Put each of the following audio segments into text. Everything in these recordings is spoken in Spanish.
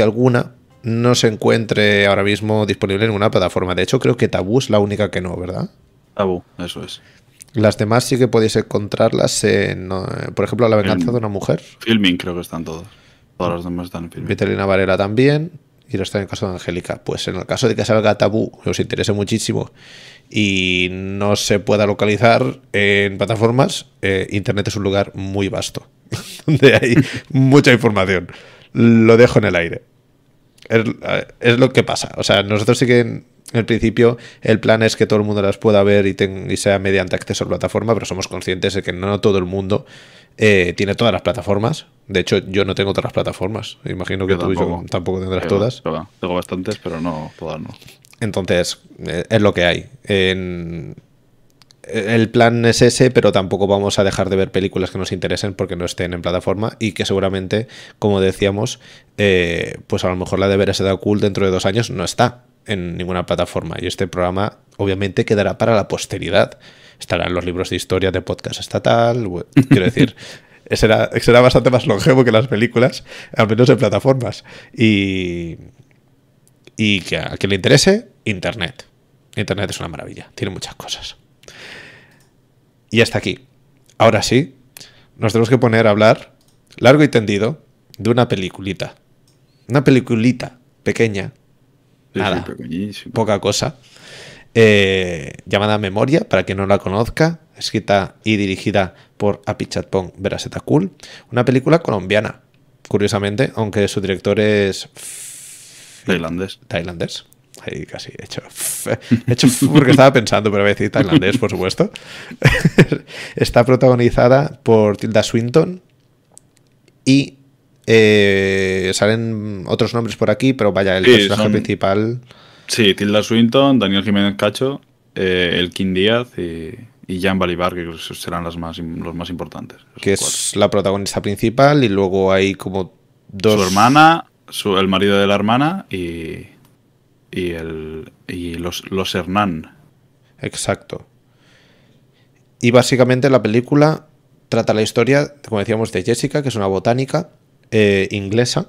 que alguna no se encuentre ahora mismo disponible en ninguna plataforma. De hecho, creo que Tabú es la única que no, ¿verdad? Tabú, eso es. Las demás sí que podéis encontrarlas en, eh, por ejemplo, La venganza de una mujer. Filming creo que están todas. Todas las demás están en Filming. Vitelina Varela también. Y lo está en el caso de Angélica. Pues en el caso de que salga Tabú, os interese muchísimo y no se pueda localizar en plataformas, eh, Internet es un lugar muy vasto, donde hay mucha información. Lo dejo en el aire. Es, lo que pasa. O sea, nosotros sí que en el principio el plan es que todo el mundo las pueda ver y, y sea mediante acceso a la plataforma, pero somos conscientes de que no todo el mundo eh, tiene todas las plataformas. De hecho, yo no tengo todas las plataformas. Imagino que tú tampoco, tampoco tendrás todas. tengo bastantes, pero no todas no. Entonces, eh, es lo que hay. El plan es ese, pero tampoco vamos a dejar de ver películas que nos interesen porque no estén en plataforma y que seguramente, como decíamos, eh, pues a lo mejor la de ver ese cool dentro de dos años no está en ninguna plataforma y este programa obviamente quedará para la posteridad. Estarán los libros de historia de podcast estatal, quiero decir, será, será bastante más longevo que las películas, al menos en plataformas. Y, y que a quien le interese, Internet. Internet es una maravilla, tiene muchas cosas. Y hasta aquí. Ahora sí, nos tenemos que poner a hablar largo y tendido de una peliculita. Una peliculita pequeña. nada. poca cosa. Eh, llamada Memoria, para quien no la conozca, escrita y dirigida por Apichatpong Cool. Una película colombiana, curiosamente, aunque su director es Tailandés. Tailandés. Ahí casi he hecho. He hecho porque estaba pensando, pero voy a decir tailandés, por supuesto. Está protagonizada por Tilda Swinton y eh, salen otros nombres por aquí, pero vaya, el personaje principal. Sí, Tilda Swinton, Daniel Jiménez Cacho, eh, Elkin Díaz y, y Jan Balibar, que serán las más, los más importantes. Que es la protagonista principal y luego hay como dos. Su hermana, el marido de la hermana y, y, el, y los, los Hernán. Exacto. Y básicamente la película trata la historia, como decíamos, de Jessica, que es una botánica eh, inglesa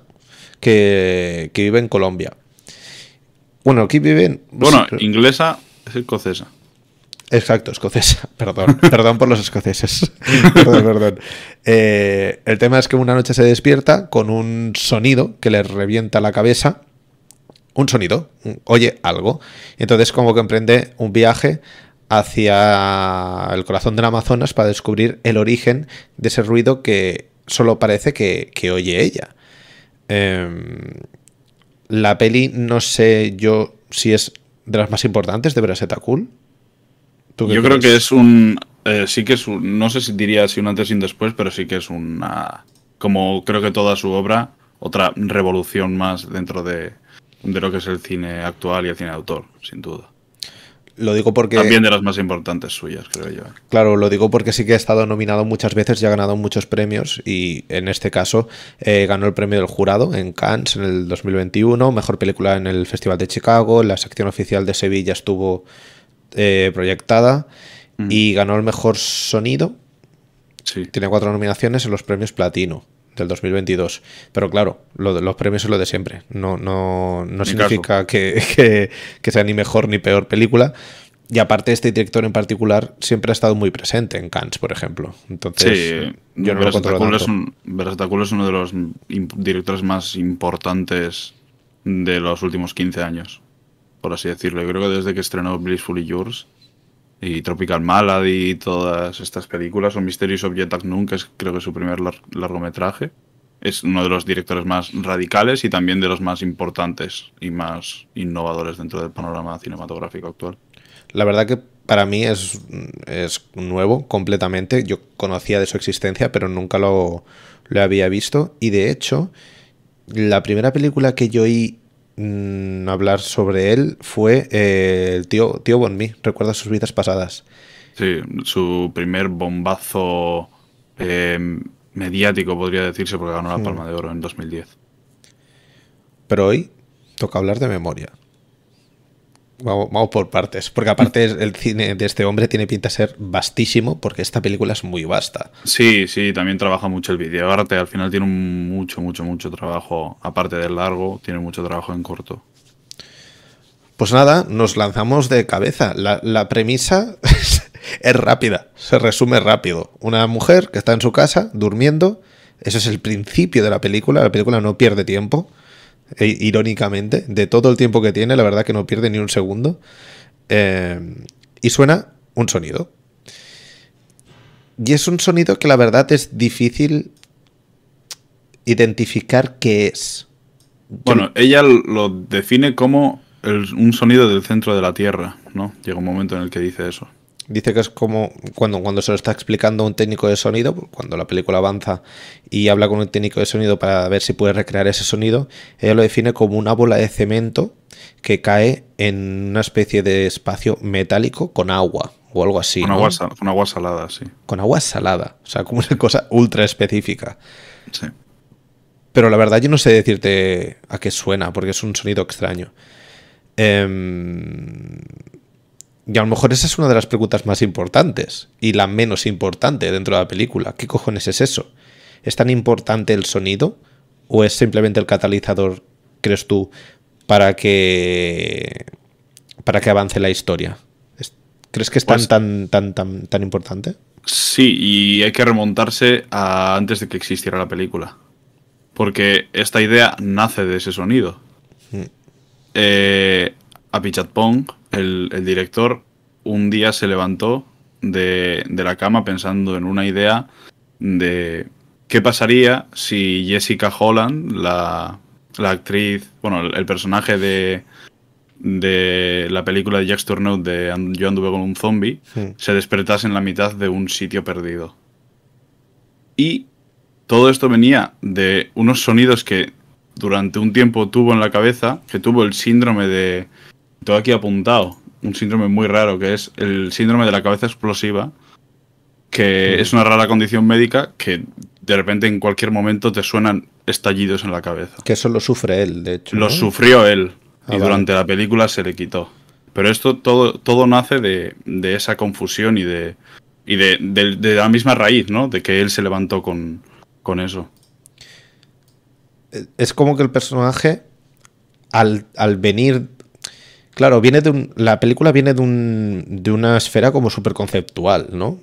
que, vive en Colombia. Bueno, aquí viven... Bueno, inglesa es escocesa. Exacto, escocesa. Perdón, perdón por los escoceses. perdón, perdón. Eh, el tema es que una noche se despierta con un sonido que le revienta la cabeza. Un sonido, oye algo. Entonces como que emprende un viaje hacia el corazón del Amazonas para descubrir el origen de ese ruido que solo parece que, oye ella. Em, la peli no sé yo si es de las más importantes de Braseta Cool. Yo creo que es un. Eh, sí que es un. No sé si diría si un antes y un después, pero sí que es una. Como creo que toda su obra, otra revolución más dentro de, de lo que es el cine actual y el cine de autor, sin duda. Lo digo porque. También de las más importantes suyas, creo yo. Claro, lo digo porque sí que ha estado nominado muchas veces y ha ganado muchos premios. Y en este caso eh, ganó el premio del jurado en Cannes en el 2021, mejor película en el Festival de Chicago, la sección oficial de Sevilla estuvo eh, proyectada mm. y ganó el mejor sonido. Tiene cuatro nominaciones en los premios Platino del 2022. Pero claro, lo de los premios es lo de siempre. No, no, no significa que, sea ni mejor ni peor película. Y aparte, este director en particular siempre ha estado muy presente en Cannes, por ejemplo. Entonces, sí, yo no lo es, un, es uno de los directores más importantes de los últimos 15 años por así decirlo. Yo creo que desde que estrenó Blissfully Yours y Tropical Malady todas estas películas, o Mysterious Object Unknown, que es creo que su primer largometraje, es uno de los directores más radicales y también de los más importantes y más innovadores dentro del panorama cinematográfico actual. La verdad que para mí es, es nuevo completamente. Yo conocía de su existencia, pero nunca lo, lo había visto. Y de hecho, la primera película que yo oí Mm, hablar sobre él fue eh, el tío, tío Bonmi. Recuerda sus vidas pasadas. Sí, su primer bombazo eh, mediático, podría decirse, porque ganó la hmm. Palma de Oro en 2010. Pero hoy toca hablar de memoria. Vamos, por partes, porque aparte el cine de este hombre tiene pinta de ser vastísimo, porque esta película es muy vasta. Sí, sí, también trabaja mucho el videoarte, al final tiene mucho, mucho, mucho trabajo, aparte del largo, tiene mucho trabajo en corto. Pues nada, nos lanzamos de cabeza. La, premisa es rápida, se resume rápido. Una mujer que está en su casa durmiendo, eso es el principio de la película, la película no pierde tiempo e, irónicamente, de todo el tiempo que tiene, la verdad que no pierde ni un segundo. Eh, y suena un sonido. Y es un sonido que la verdad es difícil identificar qué es. Bueno, ella lo define como un sonido del centro de la Tierra, ¿no? Llega un momento en el que dice eso. Dice que es como cuando, cuando se lo está explicando un técnico de sonido, cuando la película avanza y habla con un técnico de sonido para ver si puede recrear ese sonido, ella lo define como una bola de cemento que cae en una especie de espacio metálico con agua o algo así. Con, agua, con agua salada, sí. Con agua salada, o sea, como una cosa ultra específica. Sí. Pero la verdad yo no sé decirte a qué suena, porque es un sonido extraño. Eh, y a lo mejor esa es una de las preguntas más importantes y la menos importante dentro de la película. ¿Qué cojones es eso? ¿Es tan importante el sonido o es simplemente el catalizador, crees tú, para que para que avance la historia? ¿Crees que es tan, pues tan, tan, tan, tan importante? Sí, y hay que remontarse a antes de que existiera la película. Porque esta idea nace de ese sonido. Mm. Eh, Apichatpong el, director un día se levantó de, la cama pensando en una idea de qué pasaría si Jessica Holland, la, actriz, bueno, el, personaje de, de la película de Jack Turnout de Yo anduve con un zombie, se despertase en la mitad de un sitio perdido. Y todo esto venía de unos sonidos que durante un tiempo tuvo en la cabeza, que tuvo el síndrome de todo aquí apuntado, un síndrome muy raro, que es el síndrome de la cabeza explosiva, que es una rara condición médica que de repente en cualquier momento te suenan estallidos en la cabeza. Que eso lo sufre él, de hecho. Lo sufrió él ah, y durante la película se le quitó. Pero esto todo, todo nace de, esa confusión y de, y de, la misma raíz, ¿no? De que él se levantó con, con eso. Es como que el personaje, al, al venir Claro, viene de un, la película viene de, un, de una esfera como súper conceptual, ¿no?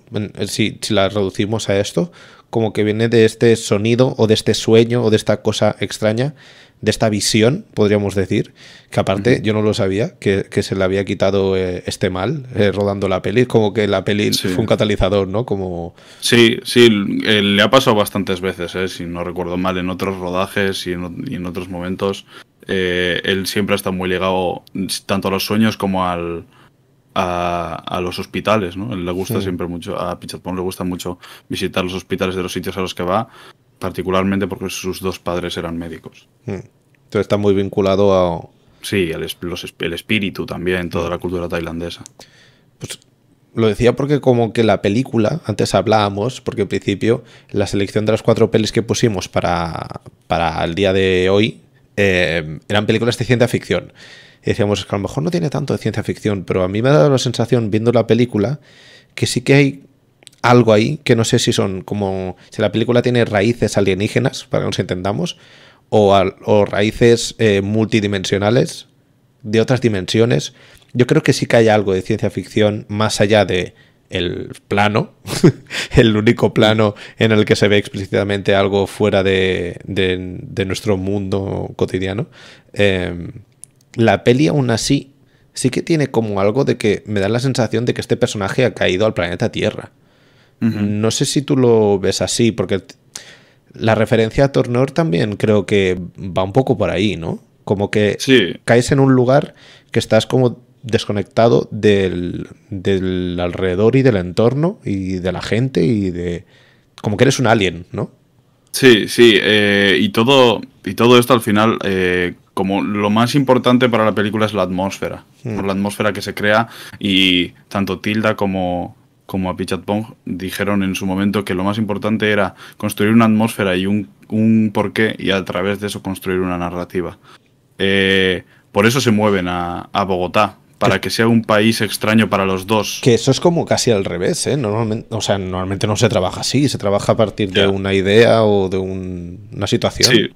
Si, si, la reducimos a esto, como que viene de este sonido o de este sueño o de esta cosa extraña, de esta visión, podríamos decir, que aparte yo no lo sabía, que, se le había quitado eh, este mal eh, rodando la peli, como que la peli fue un catalizador, ¿no? Como... Sí, sí, le ha pasado bastantes veces, ¿eh? si no recuerdo mal, en otros rodajes y en, y en otros momentos eh, él siempre está muy ligado tanto a los sueños como al, a, los hospitales, ¿no? Él le gusta siempre mucho, a Pichatpong le gusta mucho visitar los hospitales de los sitios a los que va, particularmente porque sus dos padres eran médicos. Entonces está muy vinculado a... Sí, el, el espíritu también, toda la cultura tailandesa. Pues lo decía porque como que la película, antes hablábamos, porque al principio la selección de las cuatro pelis que pusimos para, para el día de hoy eh, eran películas de ciencia ficción. Y decíamos que a lo mejor no tiene tanto de ciencia ficción, pero a mí me ha dado la sensación, viendo la película, que sí que hay algo ahí, que no sé si son como, si la película tiene raíces alienígenas, para que nos entendamos, o, o raíces eh, multidimensionales, de otras dimensiones. Yo creo que sí que hay algo de ciencia ficción más allá de el plano, el único plano en el que se ve explícitamente algo fuera de, nuestro mundo cotidiano. Em, la peli aún así sí que tiene como algo de que me da la sensación de que este personaje ha caído al planeta Tierra. No sé si tú lo ves así, porque la referencia a Tornor también creo que va un poco por ahí, ¿no? Como que caes en un lugar que estás como desconectado del, del, alrededor y del entorno y de la gente y de... como que eres un alien, ¿no? Sí, sí, eh, y, todo, y todo esto al final, eh, como lo más importante para la película es la atmósfera, mm. la atmósfera que se crea y tanto Tilda como, como Pong dijeron en su momento que lo más importante era construir una atmósfera y un, un porqué y a través de eso construir una narrativa. Eh, por eso se mueven a, a Bogotá, para que sea un país extraño para los dos. Que eso es como casi al revés, ¿eh? Normalmente, o sea, normalmente no se trabaja así, se trabaja a partir de una idea o de una situación. Sí,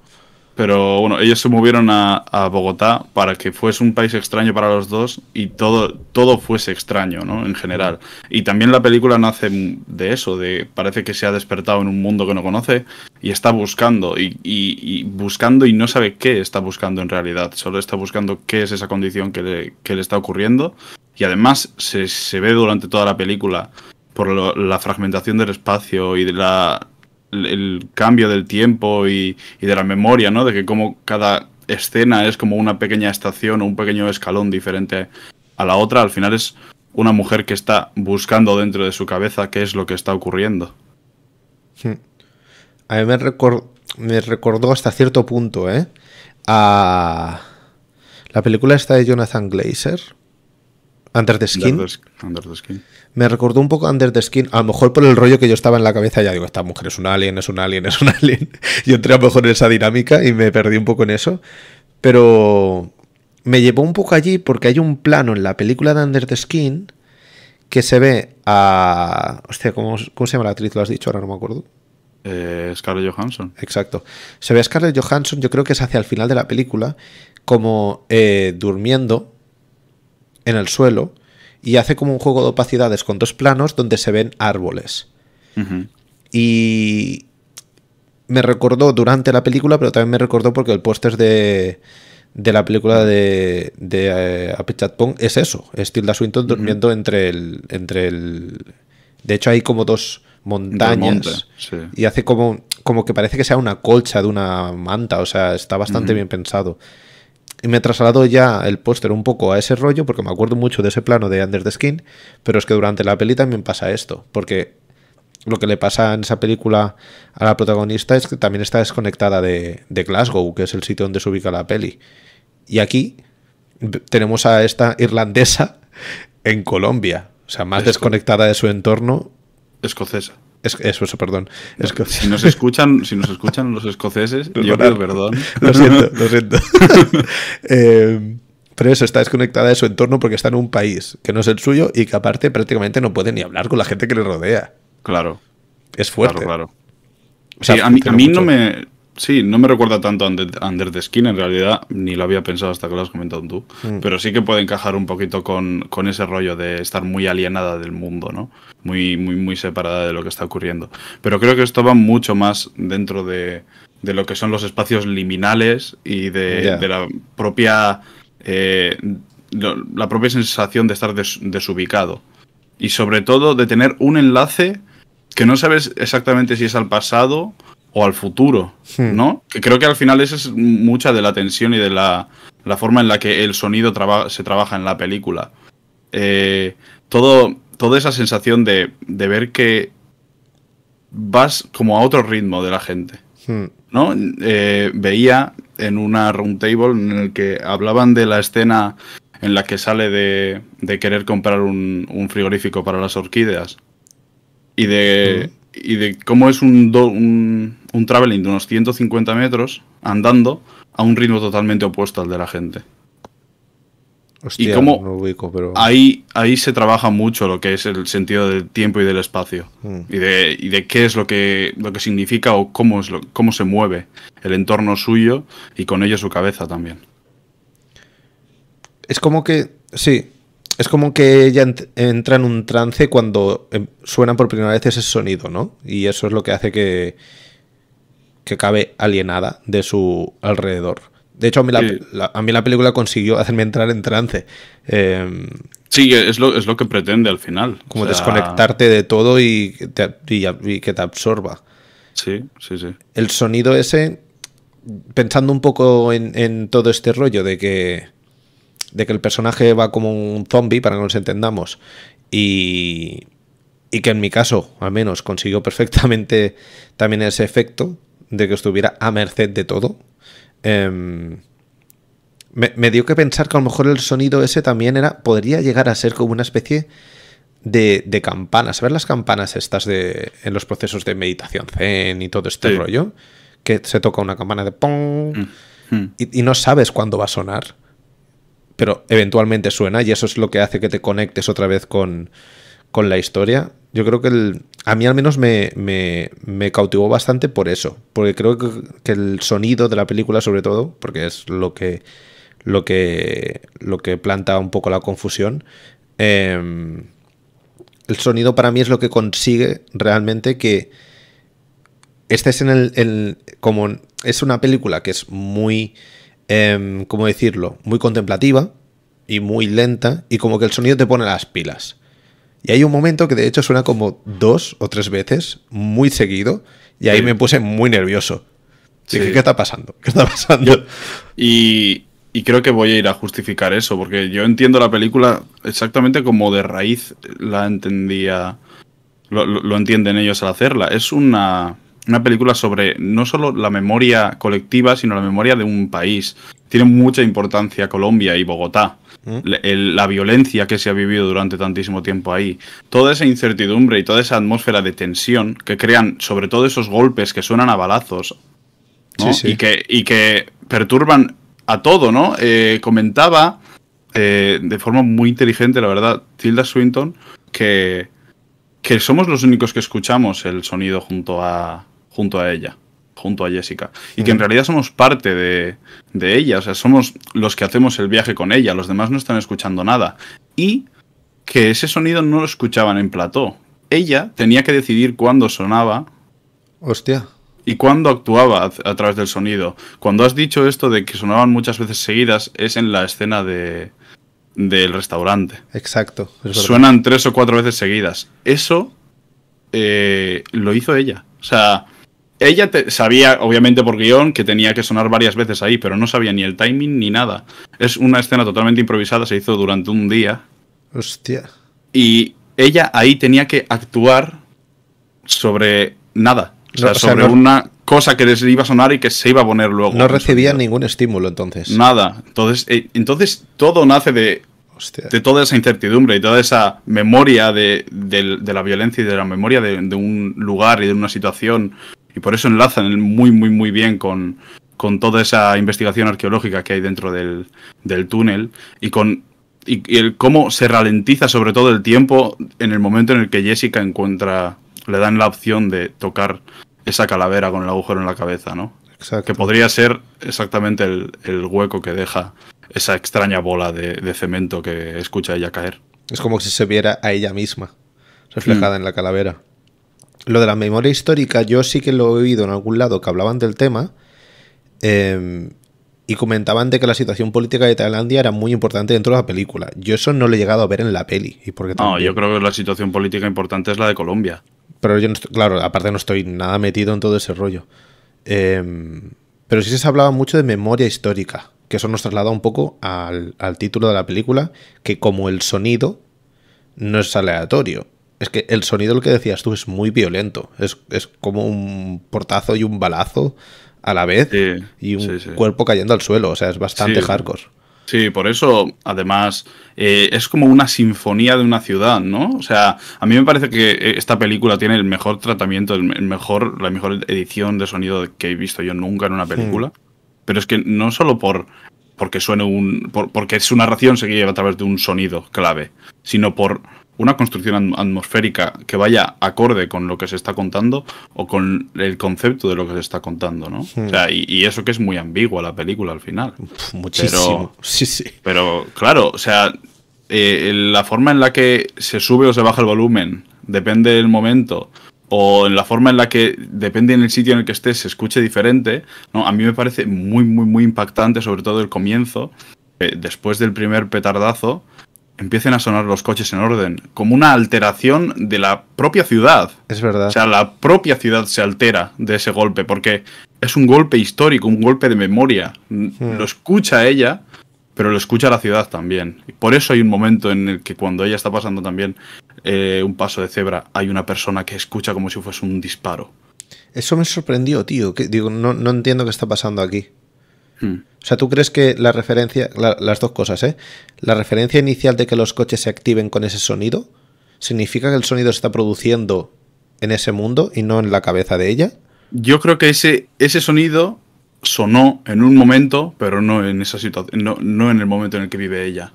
pero bueno, ellos se movieron a, Bogotá para que fuese un país extraño para los dos y todo, todo fuese extraño, ¿no? En general. Y también la película nace de eso, de parece que se ha despertado en un mundo que no conoce y está buscando, y, buscando y no sabe qué está buscando en realidad. Solo está buscando qué es esa condición que le, que le está ocurriendo. Y además se, se ve durante toda la película por la fragmentación del espacio y de la el cambio del tiempo y, de la memoria, ¿no? De que como cada escena es como una pequeña estación o un pequeño escalón diferente a la otra, al final es una mujer que está buscando dentro de su cabeza qué es lo que está ocurriendo. Hmm. A mí me, recordó hasta cierto punto, ¿eh? A la película esta de Jonathan Glazer, Under the Skin. Under the Skin. Me recordó un poco Under the Skin, a lo mejor por el rollo que yo estaba en la cabeza, ya digo, esta mujer es un alien, es un alien, es un alien. y entré a lo mejor en esa dinámica y me perdí un poco en eso. Pero me llevó un poco allí porque hay un plano en la película de Under the Skin que se ve a... Hostia, ¿cómo, se llama la actriz? Lo has dicho, ahora no me acuerdo. Eh, Scarlett Johansson. Exacto. Se ve a Scarlett Johansson, yo creo que es hacia el final de la película, como eh, durmiendo en el suelo y hace como un juego de opacidades con dos planos donde se ven árboles. Y me recordó durante la película, pero también me recordó porque el póster de, de la película de, de eh, Apichatpong es eso, es Tilda Swinton durmiendo entre el... entre el De hecho hay como dos montañas y hace como, como que parece que sea una colcha de una manta, o sea, está bastante bien pensado. Y me trasladó ya el póster un poco a ese rollo, porque me acuerdo mucho de ese plano de Under the Skin, pero es que durante la peli también pasa esto, porque lo que le pasa en esa película a la protagonista es que también está desconectada de, Glasgow, que es el sitio donde se ubica la peli. Y aquí tenemos a esta irlandesa en Colombia, o sea, más desconectada de su entorno. Escocesa. Es, eso, eso, perdón. Si nos escuchan, si nos escuchan los escoceses, yo pido perdón. Lo siento, lo siento. Eh, pero eso está desconectada de su entorno porque está en un país que no es el suyo y que aparte prácticamente no puede ni hablar con la gente que le rodea. Claro. Es fuerte. Claro, claro. a mí, a mí no me Sí, no me recuerda tanto a Under, the Skin, en realidad, ni lo había pensado hasta que lo has comentado tú. Mm. Pero sí que puede encajar un poquito con, ese rollo de estar muy alienada del mundo, ¿no? Muy, muy, muy separada de lo que está ocurriendo. Pero creo que esto va mucho más dentro de, lo que son los espacios liminales y de, la propia. Eh, la propia sensación de estar desubicado. Y sobre todo de tener un enlace que no sabes exactamente si es al pasado o al futuro, hmm. ¿no? Que creo que al final esa es mucha de la tensión y de la, forma en la que el sonido se trabaja en la película. Eh, todo, toda esa sensación de, ver que vas como a otro ritmo de la gente, hmm. ¿no? Eh, veía en una roundtable en el que hablaban de la escena en la que sale de, de querer comprar un, un, frigorífico para las orquídeas y de... Hmm y de cómo es un, un, un, traveling de unos 150 metros andando a un ritmo totalmente opuesto al de la gente. Hostia, y cómo pero... ahí, ahí se trabaja mucho lo que es el sentido del tiempo y del espacio. Hmm. Y, de, y, de, qué es lo que, lo que significa o cómo, es lo, cómo se mueve el entorno suyo y con ello su cabeza también. Es como que, sí, es como que ella entra en un trance cuando em, suena por primera vez ese sonido, ¿no? Y eso es lo que hace que, que cabe alienada de su alrededor. De hecho, a mí la, a mí la película consiguió hacerme entrar en trance. Em, sí, es lo, es lo que pretende al final. Como desconectarte de todo y, y, que te absorba. Sí, sí, sí. El sonido ese, pensando un poco en, en todo este rollo de que de que el personaje va como un zombie, para que nos entendamos, y, y que en mi caso, al menos, consiguió perfectamente también ese efecto de que estuviera a merced de todo. Em, me, dio que pensar que a lo mejor el sonido ese también era. podría llegar a ser como una especie de, de campanas. ¿Sabes las campanas estas de. en los procesos de meditación zen y todo este rollo? Que se toca una campana de pong mm, mm. y, y, no sabes cuándo va a sonar pero eventualmente suena y eso es lo que hace que te conectes otra vez con, con la historia. Yo creo que el, a mí al menos me, me, cautivó bastante por eso, porque creo que, el sonido de la película sobre todo, porque es lo que, lo que, lo que planta un poco la confusión, eh, el sonido para mí es lo que consigue realmente que estés en el, el como es una película que es muy eh, ¿cómo decirlo? Muy contemplativa y muy lenta y como que el sonido te pone las pilas. Y hay un momento que de hecho suena como dos o tres veces, muy seguido, y ahí sí. me puse muy nervioso. Sí. Dije, ¿qué está pasando? ¿Qué está pasando? Yo, y, y, creo que voy a ir a justificar eso, porque yo entiendo la película exactamente como de raíz la entendía, lo, lo, lo entienden ellos al hacerla. Es una, una película sobre no solo la memoria colectiva, sino la memoria de un país. Tiene mucha importancia Colombia y Bogotá. ¿Mm? El, la violencia que se ha vivido durante tantísimo tiempo ahí. Toda esa incertidumbre y toda esa atmósfera de tensión que crean, sobre todo esos golpes que suenan a balazos. ¿no? Sí, sí. Y, que, y que perturban a todo, ¿no? Eh, comentaba eh, de forma muy inteligente, la verdad, Tilda Swinton, que, que somos los únicos que escuchamos el sonido junto a, junto a ella, junto a Jessica. Y mm. que en realidad somos parte de, de, ella, o sea, somos los que hacemos el viaje con ella, los demás no están escuchando nada. Y que ese sonido no lo escuchaban en plató. Ella tenía que decidir cuándo sonaba. Hostia. Y cuándo actuaba a, a, través del sonido. Cuando has dicho esto de que sonaban muchas veces seguidas, es en la escena de del restaurante. Exacto. Suenan tres o cuatro veces seguidas. Eso eh, lo hizo ella. O sea, ella te, sabía, obviamente por guion, que tenía que sonar varias veces ahí, pero no sabía ni el timing ni nada. Es una escena totalmente improvisada, se hizo durante un día. Hostia. Y ella ahí tenía que actuar sobre nada. O sea, no, o sea sobre no, una cosa que les iba a sonar y que se iba a poner luego. No recibía ningún estímulo entonces. Nada. Entonces, eh, entonces todo nace de, Hostia. de toda esa incertidumbre y toda esa memoria de, de, de la violencia y de la memoria de, de, un lugar y de una situación. Y por eso enlazan muy, muy, muy bien con, con toda esa investigación arqueológica que hay dentro del, del túnel y con y, y el cómo se ralentiza sobre todo el tiempo en el momento en el que Jessica encuentra, le dan la opción de tocar esa calavera con el agujero en la cabeza, ¿no? Exacto. Que podría ser exactamente el, el hueco que deja esa extraña bola de, de, cemento que escucha ella caer. Es como si se viera a ella misma reflejada mm. en la calavera. Lo de la memoria histórica, yo sí que lo he oído en algún lado que hablaban del tema eh, y comentaban de que la situación política de Tailandia era muy importante dentro de la película. Yo eso no lo he llegado a ver en la peli. ¿Y porque no, yo creo que la situación política importante es la de Colombia. Pero yo, no estoy, claro, aparte no estoy nada metido en todo ese rollo. Eh, pero sí se hablaba mucho de memoria histórica, que eso nos traslada un poco al, al, título de la película, que como el sonido no es aleatorio. Es que el sonido, lo que decías tú, es muy violento. Es, es como un portazo y un balazo a la vez sí, y un sí, sí. cuerpo cayendo al suelo. O sea, es bastante hardcore. Sí, por eso, además, eh, es como una sinfonía de una ciudad, ¿no? O sea, a mí me parece que esta película tiene el mejor tratamiento, el mejor, la mejor edición de sonido que he visto yo nunca en una película. Mm. Pero es que no solo por porque suene un. Por, porque su narración se lleva a través de un sonido clave, sino por una construcción atmosférica que vaya acorde con lo que se está contando o con el concepto de lo que se está contando, ¿no? Hmm. O sea, y, y, eso que es muy ambigua la película al final. Muchísimo. Pero, sí, sí. Pero, claro, o sea, eh, la forma en la que se sube o se baja el volumen depende del momento o en la forma en la que depende en el sitio en el que estés se escuche diferente, ¿no? A mí me parece muy, muy, muy impactante, sobre todo el comienzo, eh, después del primer petardazo, empiecen a sonar los coches en orden, como una alteración de la propia ciudad. Es verdad. O sea, la propia ciudad se altera de ese golpe, porque es un golpe histórico, un golpe de memoria. Lo escucha ella, pero lo escucha la ciudad también. Y por eso hay un momento en el que cuando ella está pasando también eh, un paso de cebra, hay una persona que escucha como si fuese un disparo. Eso me sorprendió, tío. Que, digo, no, no entiendo qué está pasando aquí. Hmm. O sea, ¿tú crees que la referencia, la, las dos cosas, ¿eh? La referencia inicial de que los coches se activen con ese sonido, ¿significa que el sonido se está produciendo en ese mundo y no en la cabeza de ella? Yo creo que ese, ese sonido sonó en un momento, pero no en esa situación, no, en el momento en el que vive ella.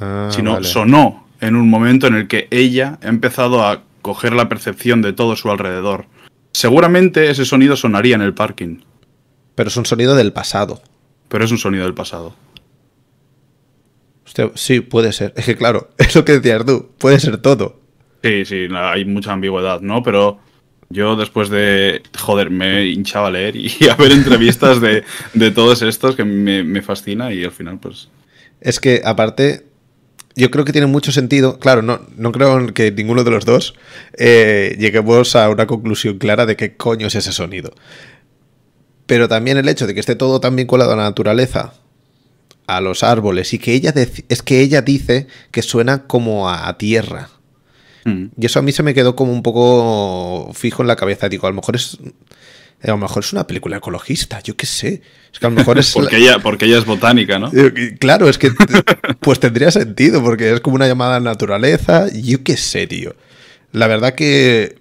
Ah, sino sonó en un momento en el que ella ha empezado a coger la percepción de todo su alrededor. Seguramente ese sonido sonaría en el parking. Pero es un sonido del pasado. Pero es un sonido del pasado. sí, puede ser. Es que claro, es lo que decías tú, puede ser todo. Sí, sí, hay mucha ambigüedad, ¿no? Pero yo después de, joder, me hinchaba a leer y a ver entrevistas de, todos estos que me, fascina y al final pues... Es que aparte, yo creo que tiene mucho sentido, claro, no, no creo que ninguno de los dos eh, lleguemos a una conclusión clara de qué coño es ese sonido. Pero también el hecho de que esté todo tan vinculado a la naturaleza, a los árboles, y que ella es que ella dice que suena como a tierra. Mm. Y eso a mí se me quedó como un poco fijo en la cabeza. Digo, a lo mejor es. A lo mejor es una película ecologista, yo qué sé. Es que a lo mejor es. porque, ella, porque ella es botánica, ¿no? Eh, claro, es que. pues tendría sentido, porque es como una llamada a la naturaleza. Yo qué sé, tío. La verdad que.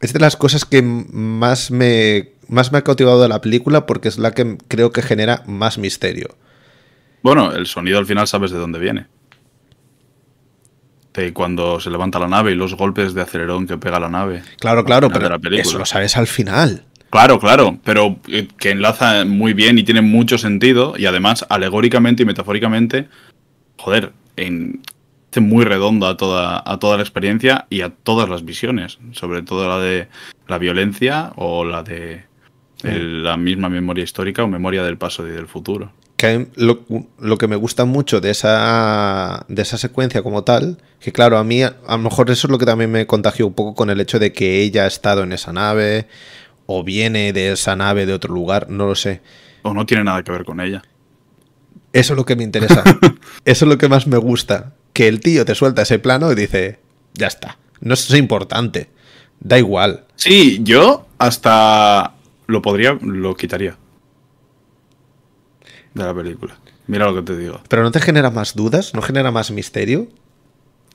Es de las cosas que más me. Más me ha cautivado de la película porque es la que creo que genera más misterio. Bueno, el sonido al final sabes de dónde viene de cuando se levanta la nave y los golpes de acelerón que pega la nave. Claro, claro, pero eso lo sabes al final. Claro, claro, pero eh, que enlaza muy bien y tiene mucho sentido y además alegóricamente y metafóricamente, joder, en, muy redondo a toda, a toda la experiencia y a todas las visiones, sobre todo la de la violencia o la de la misma memoria histórica o memoria del paso y del futuro lo, que me gusta mucho de esa, de esa secuencia como tal, que claro, a mí a, lo mejor eso es lo que también me contagió un poco con el hecho de que ella ha estado en esa nave o viene de esa nave de otro lugar, no lo sé. O no tiene nada que ver con ella. Eso es lo que me interesa. eso es lo que más me gusta. Que el tío te suelta ese plano y dice, ya está, no es importante, da igual. Sí, yo hasta lo podría, lo quitaría de la película. Mira lo que te digo. ¿Pero no te genera más dudas? ¿No genera más misterio?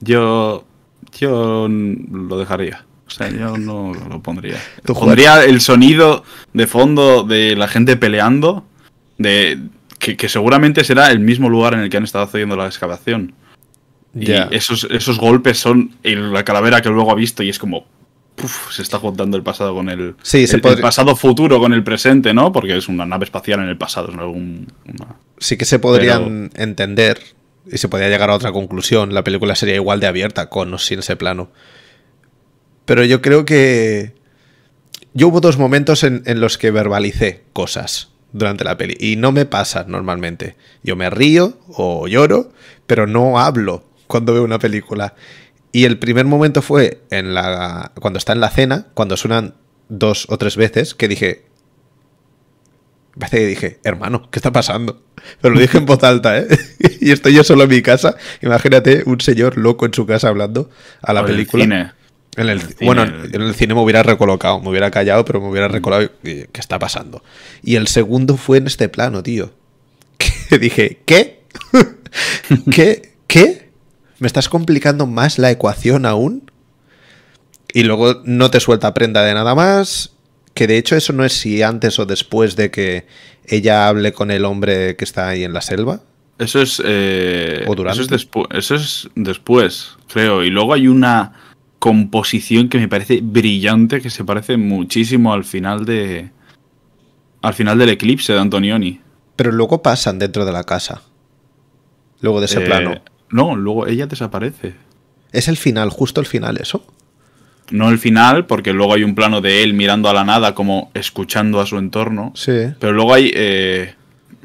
Yo. Yo lo dejaría. O sea, yo no lo pondría. Pondría el sonido de fondo de la gente peleando. De. Que, seguramente será el mismo lugar en el que han estado haciendo la excavación. Y esos, esos golpes son la calavera que luego ha visto y es como se está juntando el pasado con el, sí, el, pasado futuro con el presente, ¿no? Porque es una nave espacial en el pasado. Sí que se podrían entender y se podría llegar a otra conclusión. La película sería igual de abierta con o sin ese plano. Pero yo creo que... Yo hubo dos momentos en, en los que verbalicé cosas durante la peli. Y no me pasa normalmente. Yo me río o lloro, pero no hablo cuando veo una película. Y el primer momento fue en la cuando está en la cena, cuando suenan dos o tres veces, que dije. Parece que dije, hermano, ¿qué está pasando? Pero lo dije en voz alta, ¿eh? y estoy yo solo en mi casa. Imagínate un señor loco en su casa hablando a la película. En el, bueno, en el cine me hubiera recolocado, me hubiera callado, pero me hubiera recolocado. ¿Qué está pasando? Y el segundo fue en este plano, tío. Que dije, ¿qué? ¿Qué? ¿Qué? ¿Me estás complicando más la ecuación aún? Y luego no te suelta prenda de nada más. Que de hecho eso no es si antes o después de que ella hable con el hombre que está ahí en la selva. Eso es. Eh, ¿O durante? Eso es, eso es después, creo. Y luego hay una composición que me parece brillante, que se parece muchísimo al final de. Al final del eclipse de Antonioni. Pero luego pasan dentro de la casa. Luego de ese eh, plano. No, luego ella desaparece. ¿Es el final, justo el final eso? No el final, porque luego hay un plano de él mirando a la nada, como escuchando a su entorno. Sí. Pero luego hay eh,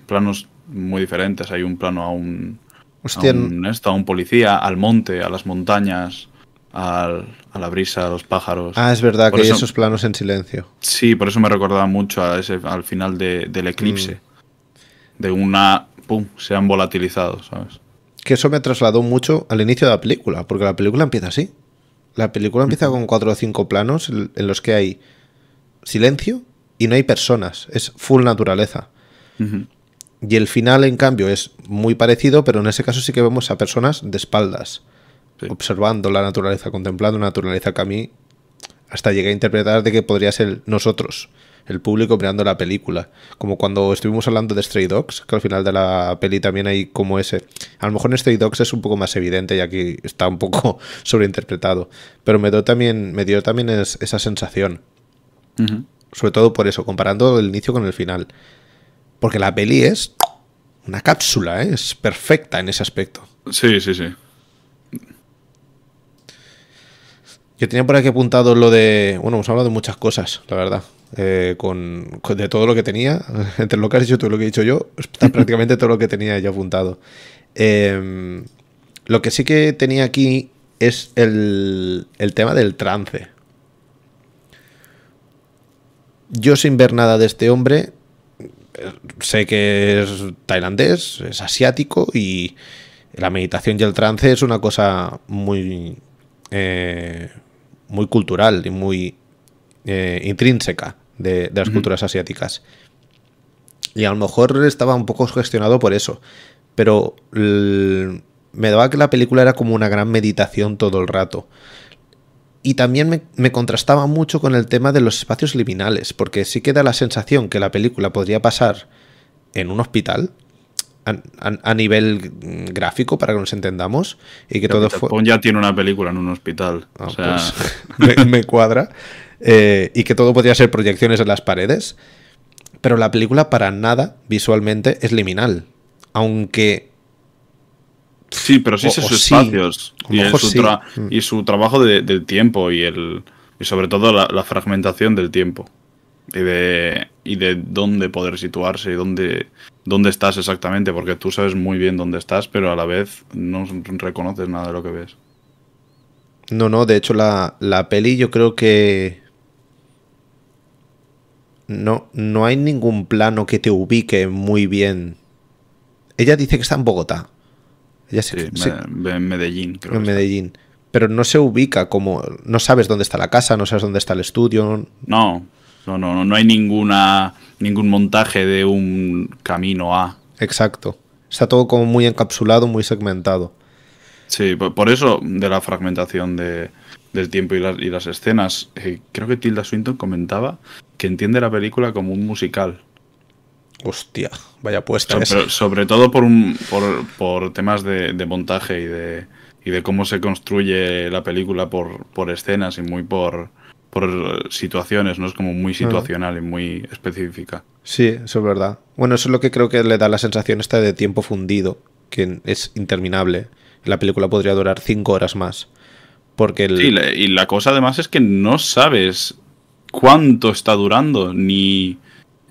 planos muy diferentes. Hay un plano a un, Hostia, a un, a un policía, al monte, a las montañas, a la brisa, a los pájaros. Ah, es verdad que hay esos planos en silencio. Sí, por eso me recordaba mucho a ese, al final del eclipse. Mm. De una... ¡Pum! Se han volatilizado, ¿sabes? Que eso me trasladó mucho al inicio de la película, porque la película empieza así. La película empieza con cuatro o cinco planos en los que hay silencio y no hay personas, es full naturaleza. Y el final, en cambio, es muy parecido, pero en ese caso sí que vemos a personas de espaldas, observando la naturaleza, contemplando la naturaleza, que a mí hasta llegué a interpretar de que podría ser nosotros, el público mirando la película. Como cuando estuvimos hablando de Stray Dogs, que al final de la peli también hay como ese. A lo mejor en Stray Dogs es un poco más evidente y aquí está un poco sobreinterpretado. Pero me dio también, me dio también esa sensación. Sobre todo por eso, comparando el inicio con el final. Porque la peli es una cápsula, ¿eh? es perfecta en ese aspecto. Sí, sí, sí. Yo tenía por aquí apuntado lo de. Bueno, hemos hablado de muchas cosas, la verdad. Eh, con, de todo lo que tenía, entre lo que has dicho todo lo que he dicho yo, está prácticamente todo lo que tenía ya apuntado. Em, lo que sí que tenía aquí es el, el tema del trance. Yo sin ver nada de este hombre, sé que es tailandés, es asiático y la meditación y el trance es una cosa muy, eh, muy cultural y muy eh, intrínseca de, las culturas asiáticas. Y a lo mejor estaba un poco gestionado por eso, pero me daba que la película era como una gran meditación todo el rato. Y también me, contrastaba mucho con el tema de los espacios liminales, porque sí que da la sensación que la película podría pasar en un hospital, a, nivel gráfico, para que nos entendamos, y que todo fue... ya tiene una película en un hospital. Ah, o sea... Pues, me, cuadra. Eh, y que todo podría ser proyecciones en las paredes. Pero la película para nada visualmente es liminal. Aunque Sí, pero sí esos espacios. y, su mm. y, su trabajo del tiempo y, el, y sobre todo la, fragmentación del tiempo. Y de, y de dónde poder situarse y dónde, dónde estás exactamente, porque tú sabes muy bien dónde estás, pero a la vez no reconoces nada de lo que ves. No, no, de hecho la, la peli yo creo que no, no hay ningún plano que te ubique muy bien. Ella dice que está en Bogotá, sí, en Medellín, creo. En Medellín. Pero no se ubica como. No sabes dónde está la casa, no sabes dónde está el estudio. No, no, no, no hay ninguna, ningún montaje de un camino A. Exacto. Está todo como muy encapsulado, muy segmentado. Sí, por eso de la fragmentación de, del tiempo y, las escenas. Eh, creo que Tilda Swinton comentaba que entiende la película como un musical. Hostia, vaya puesta. sobre todo por, un, por, temas de, montaje y de, y de cómo se construye la película por, por escenas y muy por, por situaciones, ¿no? Es como muy situacional y muy específica. Sí, eso es verdad. Bueno, eso es lo que creo que le da la sensación esta de tiempo fundido, que es interminable. La película podría durar cinco horas más. Porque Sí, y la cosa además es que no sabes cuánto está durando, ni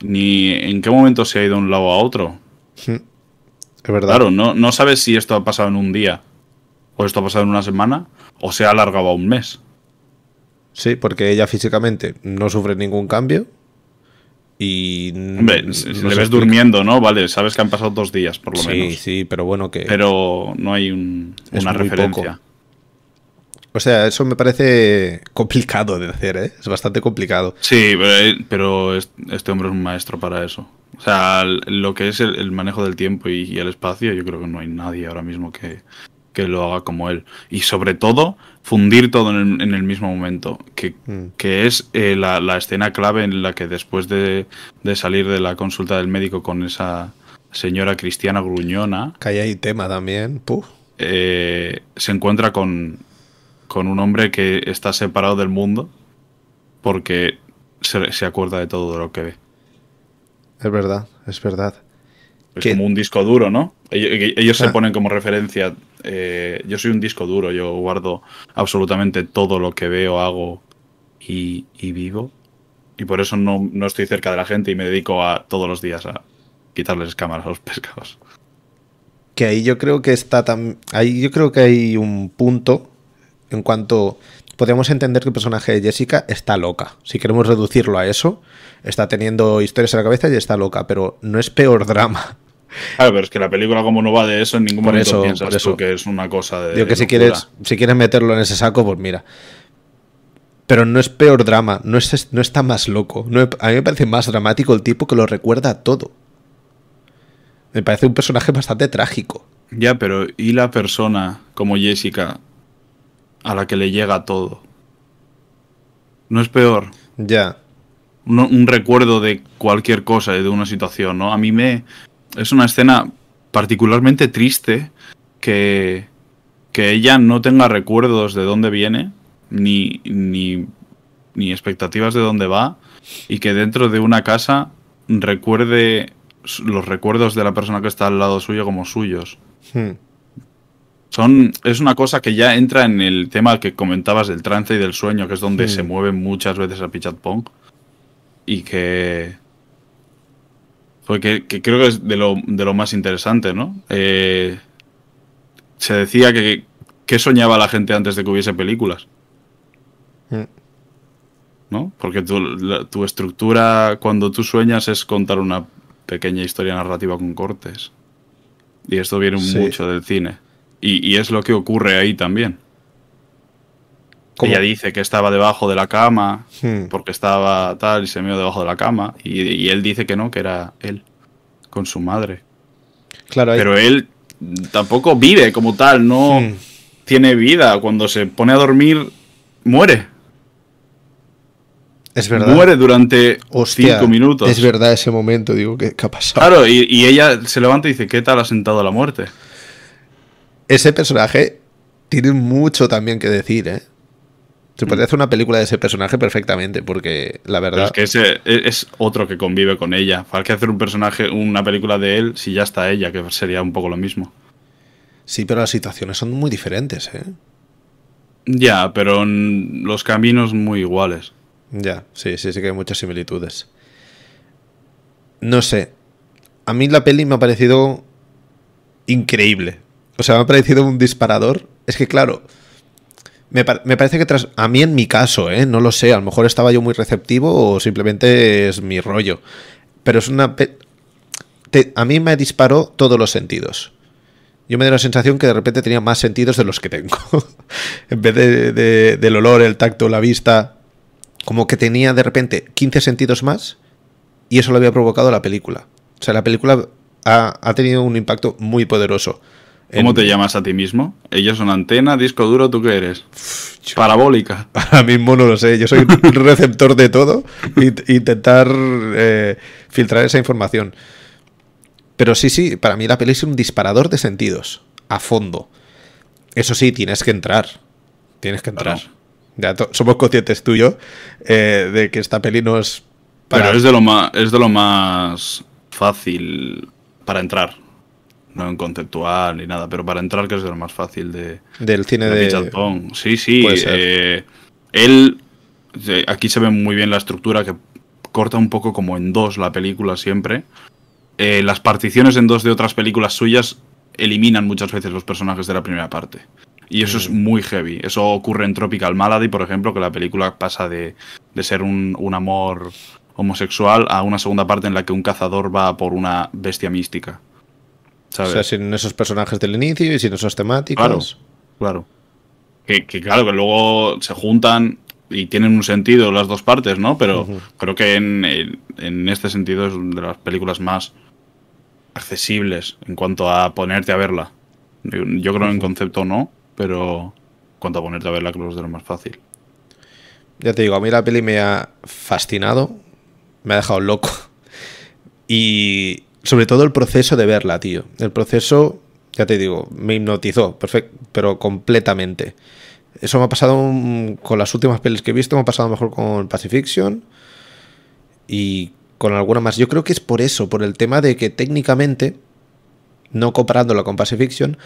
ni en qué momento se ha ido de un lado a otro. Hmm. Es verdad. Claro, no, no sabes si esto ha pasado en un día, o esto ha pasado en una semana, o se ha alargado a un mes. Sí, porque ella físicamente no sufre ningún cambio. Y. Hombre, le ves durmiendo, ¿no? Vale, sabes que han pasado dos días, por lo menos. Sí, sí, pero bueno que. Pero no hay una referencia. O sea, eso me parece complicado de hacer, ¿eh? Es bastante complicado. Sí, pero este hombre es un maestro para eso. O sea, lo que es el, manejo del tiempo y, el espacio, yo creo que no hay nadie ahora mismo que, lo haga como él. Y sobre todo, fundir todo en el, mismo momento, que, mm. es eh, la, escena clave en la que después de, salir de la consulta del médico con esa señora cristiana gruñona... Que hay ahí tema también, Puf. Eh, se encuentra con, con un hombre que está separado del mundo porque se, acuerda de todo lo que ve. Es verdad, es verdad. Es como un disco duro, ¿no? Ellos, se ah. ponen como referencia. Eh, yo soy un disco duro, yo guardo absolutamente todo lo que veo, hago y, vivo. Y por eso no, no, estoy cerca de la gente y me dedico a todos los días a quitarles cámaras a los pescados. Que ahí yo creo que está tan. Ahí yo creo que hay un punto en cuanto podemos entender que el personaje de Jessica está loca. Si queremos reducirlo a eso, está teniendo historias en la cabeza y está loca, pero no es peor drama. Claro, pero es que la película como no va de eso, en ningún momento piensas eso. que es una cosa de. Digo que si quieres, si quieres meterlo en ese saco, pues mira. Pero no es peor drama, no, es, no está más loco. a mí me parece más dramático el tipo que lo recuerda todo. Me parece un personaje bastante trágico. Ya, pero ¿y la persona como Jessica a la que le llega todo. No es peor. Ya. Un, recuerdo de cualquier cosa, de una situación, ¿no? A mí me. Es una escena particularmente triste que. que ella no tenga recuerdos de dónde viene, ni, ni, ni expectativas de dónde va, y que dentro de una casa recuerde los recuerdos de la persona que está al lado suyo como suyos. Hmm. Son, es una cosa que ya entra en el tema que comentabas del trance y del sueño, que es donde se mueve muchas veces a Pichat Pong. Y que. Porque creo que es de lo, de lo más interesante, ¿no? Eh, se decía que, que soñaba la gente antes de que hubiese películas. ¿No? Porque tu, tu estructura cuando tú sueñas es contar una pequeña historia narrativa con cortes. Y esto viene mucho del cine. Y, es lo que ocurre ahí también. Ella dice que estaba debajo de la cama, hmm. porque estaba tal y se meó debajo de la cama. Y, él dice que no, que era él, con su madre. Claro, Pero él tampoco vive como tal, no hmm. tiene vida. Cuando se pone a dormir, muere. Es verdad. Muere durante cinco minutos. Es verdad ese momento, digo, ¿qué, ha pasado? Claro, y, y, ella se levanta y dice, ¿qué tal ha sentado la muerte? Ese personaje tiene mucho también que decir, ¿eh? Se podría hacer una película de ese personaje perfectamente, porque la verdad. es que ese es otro que convive con ella. Para que hacer un personaje, una película de él, si ya está ella, que sería un poco lo mismo. Sí, pero las situaciones son muy diferentes, ¿eh? Ya, pero los caminos muy iguales. Ya, sí, sí, sí que hay muchas similitudes. No sé. A mí la peli me ha parecido increíble. O sea, me ha parecido un disparador. Es que, claro, me, parece que tras. A mí, en mi caso, ¿eh? no lo sé. A lo mejor estaba yo muy receptivo o simplemente es mi rollo. Pero es una. a mí me disparó todos los sentidos. Yo me dio la sensación que de repente tenía más sentidos de los que tengo. en vez de, del olor, el tacto, la vista. Como que tenía de repente 15 sentidos más. Y eso lo había provocado la película. O sea, la película ha, ha tenido un impacto muy poderoso. ¿Cómo te llamas a ti mismo? Ellos son antena, disco duro, ¿tú qué eres? Parabólica. Ahora mismo no lo sé. Yo soy un receptor de todo e intentar eh, filtrar esa información. Pero sí, sí, para mí la peli es un disparador de sentidos. A fondo. Eso sí, tienes que entrar. Tienes que entrar. Ya somos conscientes tú y yo eh, de que esta peli no es. Pero es de lo más, es de lo más fácil para entrar no en conceptual ni nada, pero para entrar que es de lo más fácil de del cine de, Sí, sí. Eh, él aquí se ve muy bien la estructura que corta un poco como en dos la película siempre. Eh, las particiones en dos de otras películas suyas eliminan muchas veces los personajes de la primera parte. Y eso es mm. muy heavy. Eso ocurre en Tropical Malady, por ejemplo, que la película pasa de, de ser un, un amor homosexual a una segunda parte en la que un cazador va por una bestia mística. O sea, sin esos personajes del inicio y sin esos temáticos. Claro, claro. Que, claro, que luego se juntan y tienen un sentido las dos partes, ¿no? Pero creo que en, este sentido es de las películas más accesibles en cuanto a ponerte a verla. Yo creo en concepto no, pero en cuanto a ponerte a verla creo que es de lo más fácil. Ya te digo, a mí la peli me ha fascinado, me ha dejado loco. Y sobre todo el proceso de verla, tío. El proceso, ya te digo, me hipnotizó, perfecto, pero completamente. Eso me ha pasado con las últimas pelis que he visto, me ha pasado mejor con Pacifiction y con alguna más. Yo creo que es por eso, por el tema de que técnicamente, no comparándolo con Pacifiction,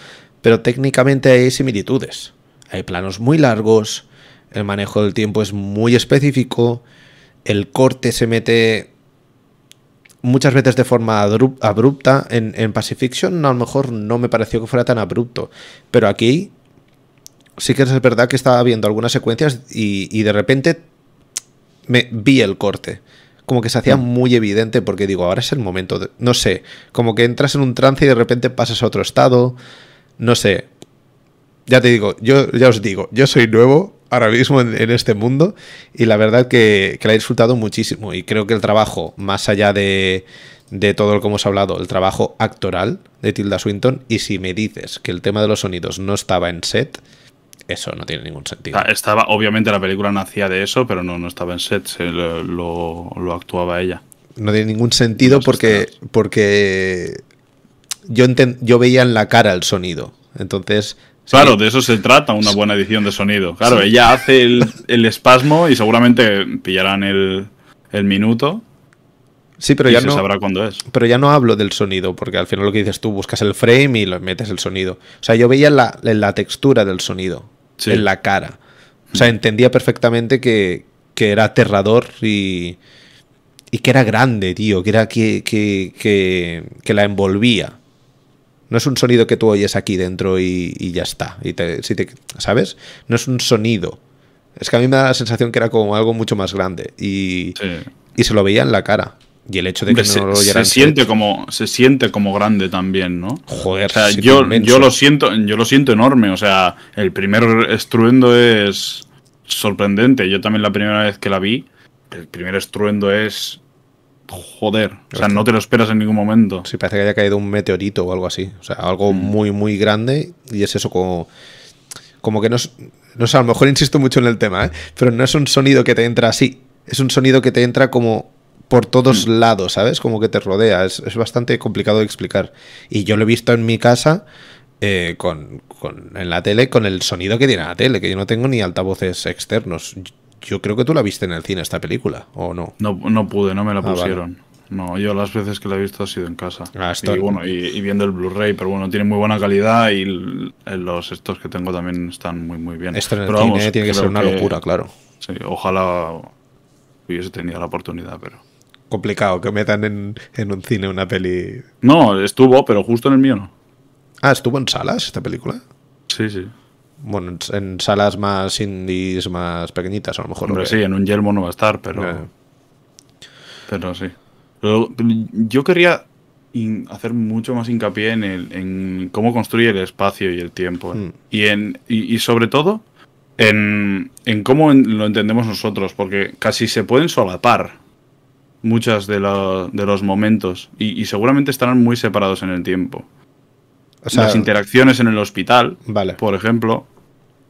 pero técnicamente hay similitudes. Hay planos muy largos, el manejo del tiempo es muy específico, el corte se mete muchas veces de forma abrupta. En, en Pacifiction a lo mejor no me pareció que fuera tan abrupto, pero aquí sí que es verdad que estaba viendo algunas secuencias y, de repente me vi el corte. Como que se hacía mm. muy evidente porque digo, ahora es el momento, de, no sé, como que entras en un trance y de repente pasas a otro estado, no sé. Ya te digo, yo ya os digo, yo soy nuevo, ahora mismo en, este mundo y la verdad que, que, la he disfrutado muchísimo y creo que el trabajo, más allá de, de todo lo que hemos hablado, el trabajo actoral de Tilda Swinton y si me dices que el tema de los sonidos no estaba en set, Eso no tiene ningún sentido. Estaba, obviamente la película nacía de eso, pero no, no estaba en set, lo, lo, actuaba ella. No tiene ningún sentido porque, porque yo, yo veía en la cara el sonido. Entonces. Claro, de eso se trata una buena edición de sonido. Claro, ella hace el, espasmo y seguramente pillarán el, el minuto Sí, pero ya se no. sabrá cuándo es. Pero ya no hablo del sonido, porque al final lo que dices tú, buscas el frame y lo metes el sonido. O sea, yo veía la, la textura del sonido, en la cara. O sea, entendía perfectamente que, era aterrador y, y que era grande, tío, que era que, que, la envolvía. No es un sonido que tú oyes aquí dentro y, ya está. Y te, si te, ¿Sabes? No es un sonido. Es que a mí me da la sensación que era como algo mucho más grande. Y, y se lo veía en la cara. Y el hecho de que no lo se siente como Se siente como grande también, ¿no? Joder, o sea, yo, yo, lo siento, yo lo siento enorme. O sea, el primer estruendo es sorprendente. Yo también la primera vez que la vi, el primer estruendo es. Joder. O sea, no te lo esperas en ningún momento. Sí, parece que haya caído un meteorito o algo así. O sea, algo mm. muy, muy grande. Y es eso como. Como que no es. No sé, a lo mejor insisto mucho en el tema, ¿eh? Pero no es un sonido que te entra así. Es un sonido que te entra como por todos mm. lados, ¿sabes? Como que te rodea. Es, bastante complicado de explicar. Y yo lo he visto en mi casa eh, con, en la tele con el sonido que tiene la tele, que yo no tengo ni altavoces externos. Yo creo que tú la viste en el cine esta película, ¿o no? No, no pude, no me la ah, pusieron. No, yo las veces que la he visto ha sido en casa. Ah, y bueno, y, viendo el Blu-ray, pero bueno, tiene muy buena calidad y los estos que tengo también están muy muy bien. Esto en el cine tiene que ser una locura, claro. Sí, ojalá hubiese tenido la oportunidad, pero complicado que metan en, en, un cine una peli. No, estuvo, pero justo en el mío no. Ah, ¿estuvo en salas esta película? Sí, sí. Bueno, en, salas más indies, más pequeñitas, a lo mejor. Hombre, sí, en un yelmo no va a estar, pero. Eh. Pero sí. yo quería hacer mucho más hincapié en, el, en cómo construye el espacio y el tiempo. Hmm. Y, en, y, sobre todo en, en cómo lo entendemos nosotros, porque casi se pueden solapar muchas de, de los momentos y, seguramente estarán muy separados en el tiempo. Las interacciones en el hospital, vale. por ejemplo,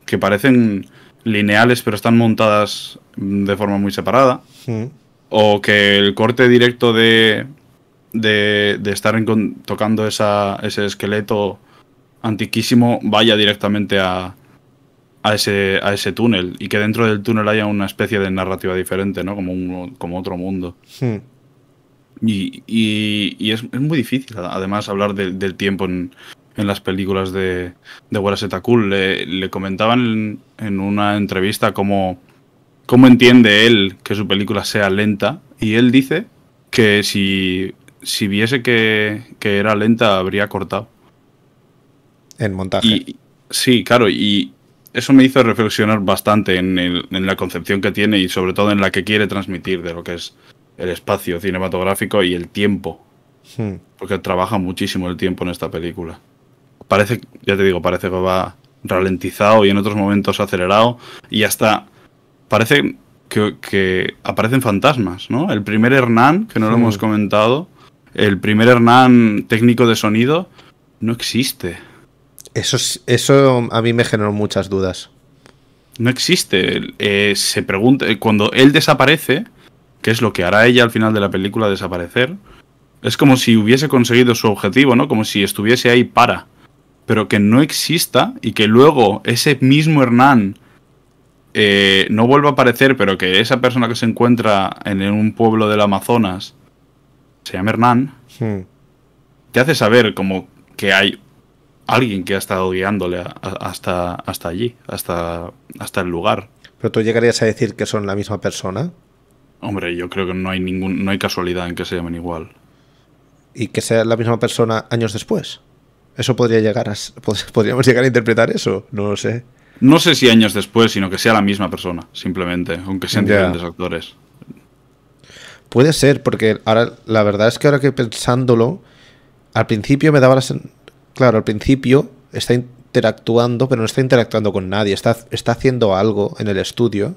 que parecen lineales pero están montadas de forma muy separada. Mm. O que el corte directo de, de, estar tocando esa, ese esqueleto antiquísimo vaya directamente a, a ese, a ese túnel y que dentro del túnel haya una especie de narrativa diferente, ¿no? Como, un, como otro mundo. Hmm. Y, y, es, muy difícil, además, hablar del tiempo en, en, las películas de, de Cool. Le, le, comentaban en, una entrevista cómo, cómo entiende él que su película sea lenta y él dice que si, si viese que, que era lenta habría cortado. En montaje. Y, sí, claro, y, eso me hizo reflexionar bastante en, la concepción que tiene y sobre todo en la que quiere transmitir de lo que es el espacio cinematográfico y el tiempo. Hmm. Porque trabaja muchísimo el tiempo en esta película. Parece, ya te digo, parece que va ralentizado y en otros momentos acelerado y hasta parece que, aparecen fantasmas, ¿no? El primer Hernán, que no lo hemos comentado, el primer Hernán técnico de sonido, no existe. Eso, eso a mí me generó muchas dudas. No existe. Eh, se pregunta. Eh, cuando él desaparece, que es lo que hará ella al final de la película desaparecer, es como si hubiese conseguido su objetivo, ¿no? Como si estuviese ahí para. Pero que no exista y que luego ese mismo Hernán eh, no vuelva a aparecer, pero que esa persona que se encuentra en un pueblo del Amazonas se llama Hernán, hmm. te hace saber como que hay alguien que ha estado guiándole hasta, hasta allí, hasta, hasta el lugar. ¿Pero tú llegarías a decir que son la misma persona? Hombre, yo creo que no hay ningún, no hay casualidad en que se llamen igual. ¿Y que sea la misma persona años después? ¿Eso podría llegar a, podríamos llegar a interpretar eso? No lo sé. No sé si años después, sino que sea la misma persona, simplemente, aunque sean diferentes actores. Puede ser, porque ahora la verdad es que ahora que pensándolo, al principio me daba la, claro, al principio está interactuando, pero no está interactuando con nadie. Está, está haciendo algo en el estudio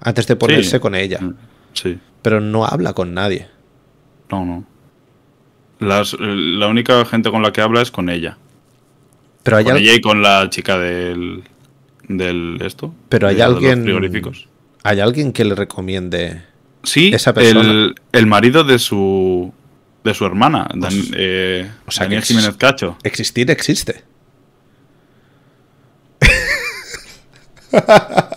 antes de ponerse con ella. Mm, sí. Pero no habla con nadie. No, no. La única gente con la que habla es con ella. Pero con ella y con la chica del, del esto. Pero hay alguien. ¿Hay alguien que le recomiende sí, esa persona? El, marido de su de su hermana, pues, eh, o sea, Daniel Jiménez Cacho. Existir existe.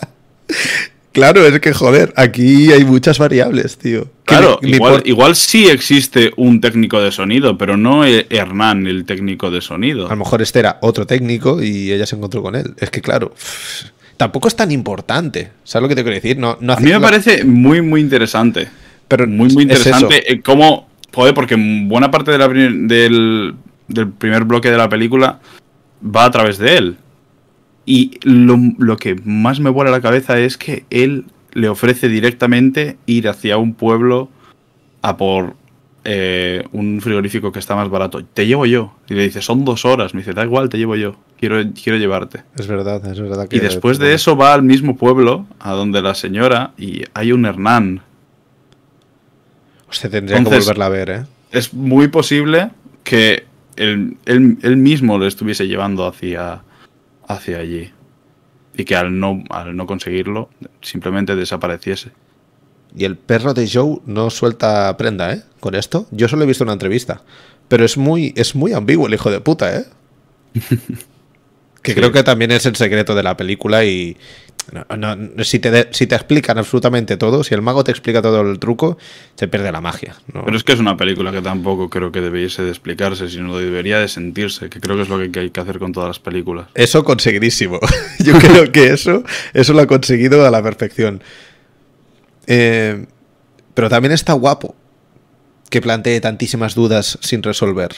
Claro, es que joder, aquí hay muchas variables, tío. Claro, igual, sí existe un técnico de sonido, pero no e- Hernán, el técnico de sonido. A lo mejor este era otro técnico y ella se encontró con él. Es que claro, tampoco es tan importante. ¿Sabes lo que te quiero decir? No, a mí me parece muy, muy interesante. Pero muy, muy interesante eh, cómo, joder, porque buena parte del, del primer bloque de la película va a través de él. Y lo, que más me vuela la cabeza es que él le ofrece directamente ir hacia un pueblo a por eh, un frigorífico que está más barato. Te llevo yo. Y le dice, son dos horas. Me dice, da igual, te llevo yo. Quiero, quiero llevarte. Es verdad, es verdad. y después de eso va al mismo pueblo, a donde la señora, y hay un Hernán. Usted tendría que volverla a ver, ¿eh? Es muy posible que él, él mismo lo estuviese llevando hacia, hacia allí. Y que al no, al no conseguirlo, simplemente desapareciese. Y el perro de Joe no suelta prenda, ¿eh? Con esto. Yo solo he visto una entrevista. Pero es muy, es muy ambiguo el hijo de puta, ¿eh? que creo que también es el secreto de la película y, si, te si te explican absolutamente todo, si el mago te explica todo el truco, se pierde la magia. Pero es que es una película que tampoco creo que debiese de explicarse, sino debería de sentirse, que creo que es lo que hay que hacer con todas las películas. Eso conseguidísimo. Yo creo que eso, eso lo ha conseguido a la perfección. Eh, pero también está guapo que plantee tantísimas dudas sin resolver.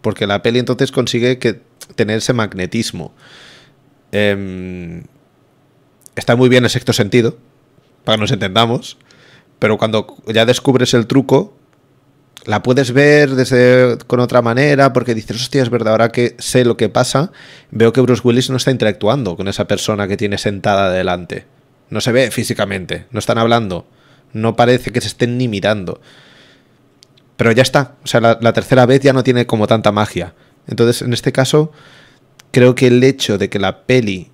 Porque la peli entonces consigue que tener ese magnetismo. Eh, está muy bien el sexto sentido, para que nos entendamos, pero cuando ya descubres el truco, la puedes ver desde con otra manera, porque dices, hostia, es verdad, ahora que sé lo que pasa, veo que Bruce Willis no está interactuando con esa persona que tiene sentada delante. No se ve físicamente, no están hablando, no parece que se estén ni mirando. Pero ya está, o sea, la, la tercera vez ya no tiene como tanta magia. Entonces, en este caso, creo que el hecho de que la peli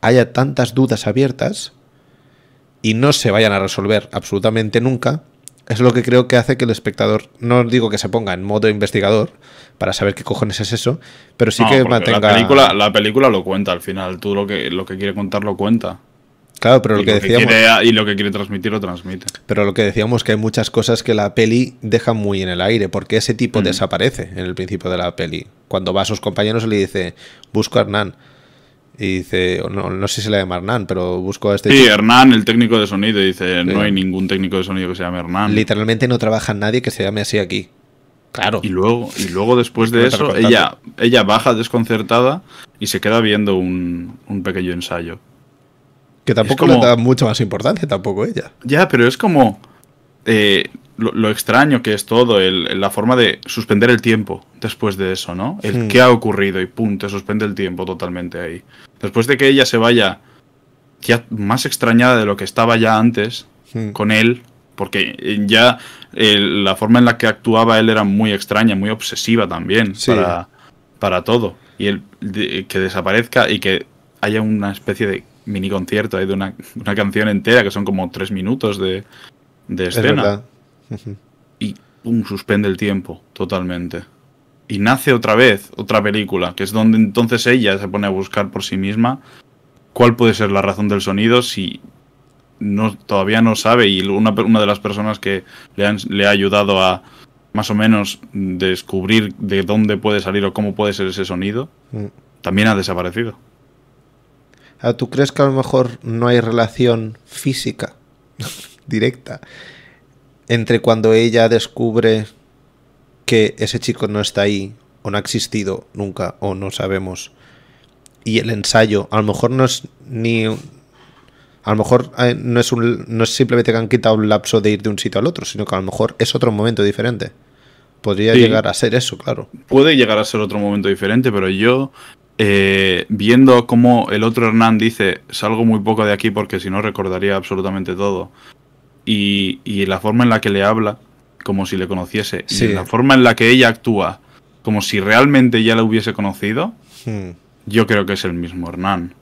haya tantas dudas abiertas y no se vayan a resolver absolutamente nunca, es lo que creo que hace que el espectador, no digo que se ponga en modo investigador para saber qué cojones es eso, pero sí que mantenga... La película, la película lo cuenta al final, tú lo que, lo que quiere contar lo cuenta. Claro, pero lo que decíamos. y lo que quiere transmitir lo transmite. Pero lo que decíamos que hay muchas cosas que la peli deja muy en el aire, porque ese tipo mm. desaparece en el principio de la peli. Cuando va a sus compañeros le dice, busco a Hernán. Y dice, no, no sé si se le llama Hernán, pero busco a este. Sí, Hernán, el técnico de sonido, dice, no hay ningún técnico de sonido que se llame Hernán. Literalmente no trabaja nadie que se llame así aquí. Claro. Y luego, y luego después de eso, ella, ella baja desconcertada y se queda viendo un, pequeño ensayo. Que tampoco le da mucha más importancia, tampoco ella. Ya, pero es como. Eh, lo, extraño que es todo, la forma de suspender el tiempo después de eso, ¿no? El hmm. qué ha ocurrido y punto, suspende el tiempo totalmente ahí. Después de que ella se vaya ya más extrañada de lo que estaba ya antes hmm. con él, porque ya la forma en la que actuaba él era muy extraña, muy obsesiva también para, para todo. Y el que desaparezca y que haya una especie de mini concierto de una, una canción entera que son como tres minutos de, de escena y pum, suspende el tiempo totalmente. Y nace otra vez otra película, que es donde entonces ella se pone a buscar por sí misma cuál puede ser la razón del sonido si no, todavía no sabe y una, una de las personas que le, han, le ha ayudado a más o menos descubrir de dónde puede salir o cómo puede ser ese sonido, mm. también ha desaparecido. Ah, ¿Tú crees que a lo mejor no hay relación física directa entre cuando ella descubre que ese chico no está ahí, o no ha existido nunca, o no sabemos, y el ensayo, a lo mejor no es ni. A lo mejor eh, no es, un, no es simplemente que han quitado un lapso de ir de un sitio al otro, sino que a lo mejor es otro momento diferente. Podría llegar a ser eso, claro. Puede llegar a ser otro momento diferente, pero yo, eh, viendo cómo el otro Hernán dice, salgo muy poco de aquí porque si no recordaría absolutamente todo, y, la forma en la que le habla, como si le conociese, y la forma en la que ella actúa, como si realmente ya la hubiese conocido, hmm. yo creo que es el mismo Hernán.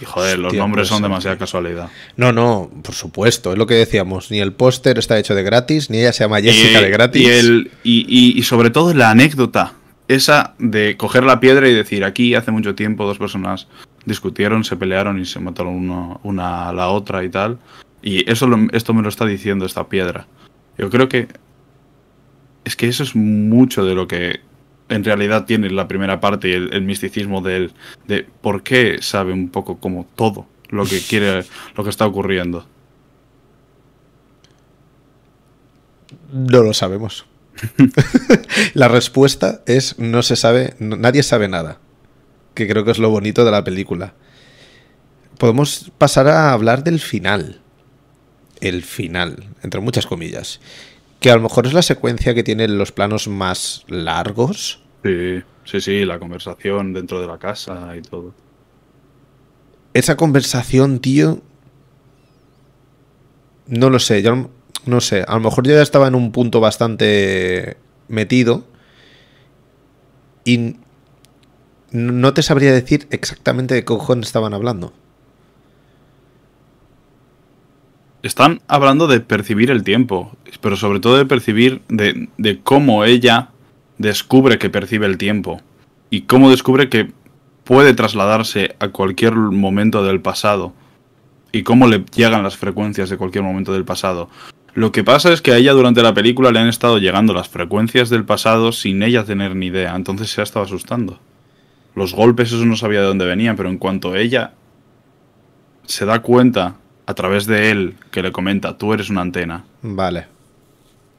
Y joder, los nombres son demasiada casualidad. No, no, por supuesto, es lo que decíamos. Ni el póster está hecho de gratis, ni ella se llama Jessica de gratis. Y, el, y, y, sobre todo la anécdota, esa de coger la piedra y decir, aquí hace mucho tiempo dos personas discutieron, se pelearon y se mataron una a la otra y tal. Y eso esto me lo está diciendo esta piedra. Yo creo que es que eso es mucho de lo que en realidad tiene la primera parte y el, misticismo de, de por qué sabe un poco como todo lo que quiere, lo que está ocurriendo. No lo sabemos. la respuesta es no se sabe, nadie sabe nada. Que creo que es lo bonito de la película. Podemos pasar a hablar del final. El final, entre muchas comillas que a lo mejor es la secuencia que tiene los planos más largos. Sí, sí, sí, la conversación dentro de la casa y todo. Esa conversación, tío. No lo sé, yo no sé. A lo mejor yo ya estaba en un punto bastante metido. Y no te sabría decir exactamente de qué cojones estaban hablando. Están hablando de percibir el tiempo, pero sobre todo de percibir de, de cómo ella descubre que percibe el tiempo y cómo descubre que puede trasladarse a cualquier momento del pasado y cómo le llegan las frecuencias de cualquier momento del pasado. Lo que pasa es que a ella durante la película le han estado llegando las frecuencias del pasado sin ella tener ni idea, entonces se ha estado asustando. Los golpes, eso no sabía de dónde venían, pero en cuanto ella se da cuenta a través de él que le comenta, tú eres una antena. Vale.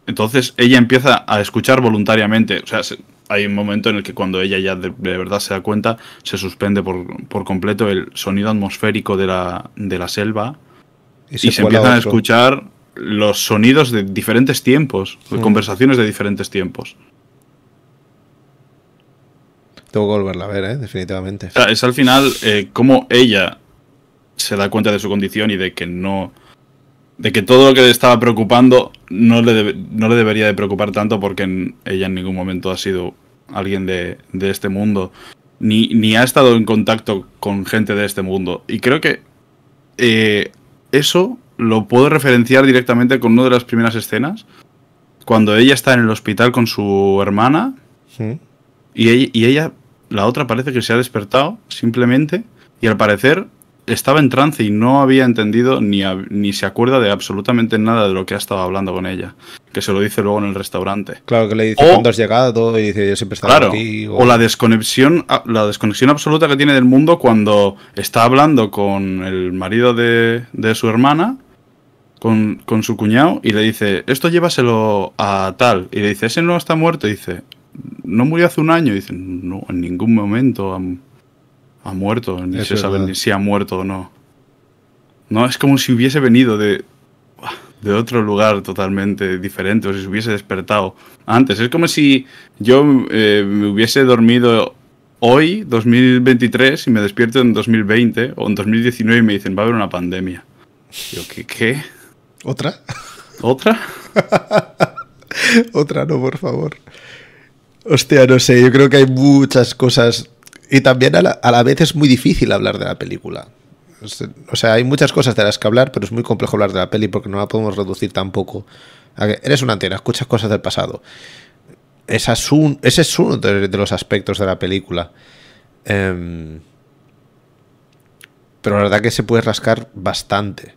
Entonces ella empieza a escuchar voluntariamente. O sea, hay un momento en el que cuando ella ya de, verdad se da cuenta, se suspende por, completo el sonido atmosférico de la, de la selva y se, empiezan a escuchar los sonidos de diferentes tiempos, mm. conversaciones de diferentes tiempos. Tengo que volverla a ver, ¿eh? definitivamente. O sea, es al final eh, como ella se da cuenta de su condición y de que no. de que todo lo que le estaba preocupando no le, no le debería de preocupar tanto porque ella en ningún momento ha sido alguien de, de este mundo. Ni, ni, ha estado en contacto con gente de este mundo. Y creo que eh, eso lo puedo referenciar directamente con una de las primeras escenas. Cuando ella está en el hospital con su hermana. Y, ella, y ella, la otra parece que se ha despertado simplemente. Y al parecer estaba en trance y no había entendido ni, ni se acuerda de absolutamente nada de lo que ha estado hablando con ella. Que se lo dice luego en el restaurante. Claro, que le dice cuándo has llegado y dice yo siempre he estado aquí. O... la desconexión, la desconexión absoluta que tiene del mundo cuando está hablando con el marido de, de su hermana, con, con, su cuñado, y le dice, esto llévaselo a tal. Y le dice, ese no está muerto. Y dice, no murió hace un año. Y dice, no, en ningún momento ha muerto, ni se sabe ni si ha muerto o no. No, es como si hubiese venido de, de otro lugar totalmente diferente, o si se hubiese despertado antes. Es como si yo eh, me hubiese dormido hoy, 2023, y me despierto en 2020 o en 2019 y me dicen, va a haber una pandemia. Yo, ¿qué? qué? ¿Otra? ¿Otra? Otra, no, por favor. Hostia, no sé, yo creo que hay muchas cosas y también a la, vez es muy difícil hablar de la película. O sea, hay muchas cosas de las que hablar, pero es muy complejo hablar de la peli porque no la podemos reducir tampoco. A que eres una antena, escuchas cosas del pasado. Esa es un, ese es uno de, los aspectos de la película. Em, pero la verdad que se puede rascar bastante.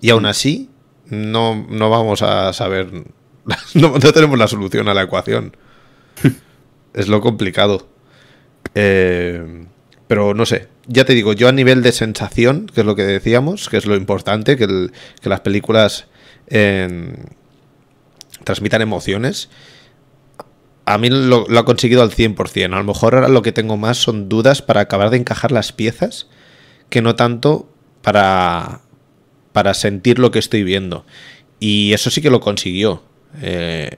Y aún así, no, no vamos a saber. no tenemos la solución a la ecuación. es lo complicado. Eh, pero no sé, ya te digo, yo a nivel de sensación, que es lo que decíamos, que es lo importante, que, las películas transmitan emociones, a mí lo, ha conseguido al 100%. A lo mejor ahora lo que tengo más son dudas para acabar de encajar las piezas, que no tanto para, para sentir lo que estoy viendo. Y eso sí que lo consiguió. Eh,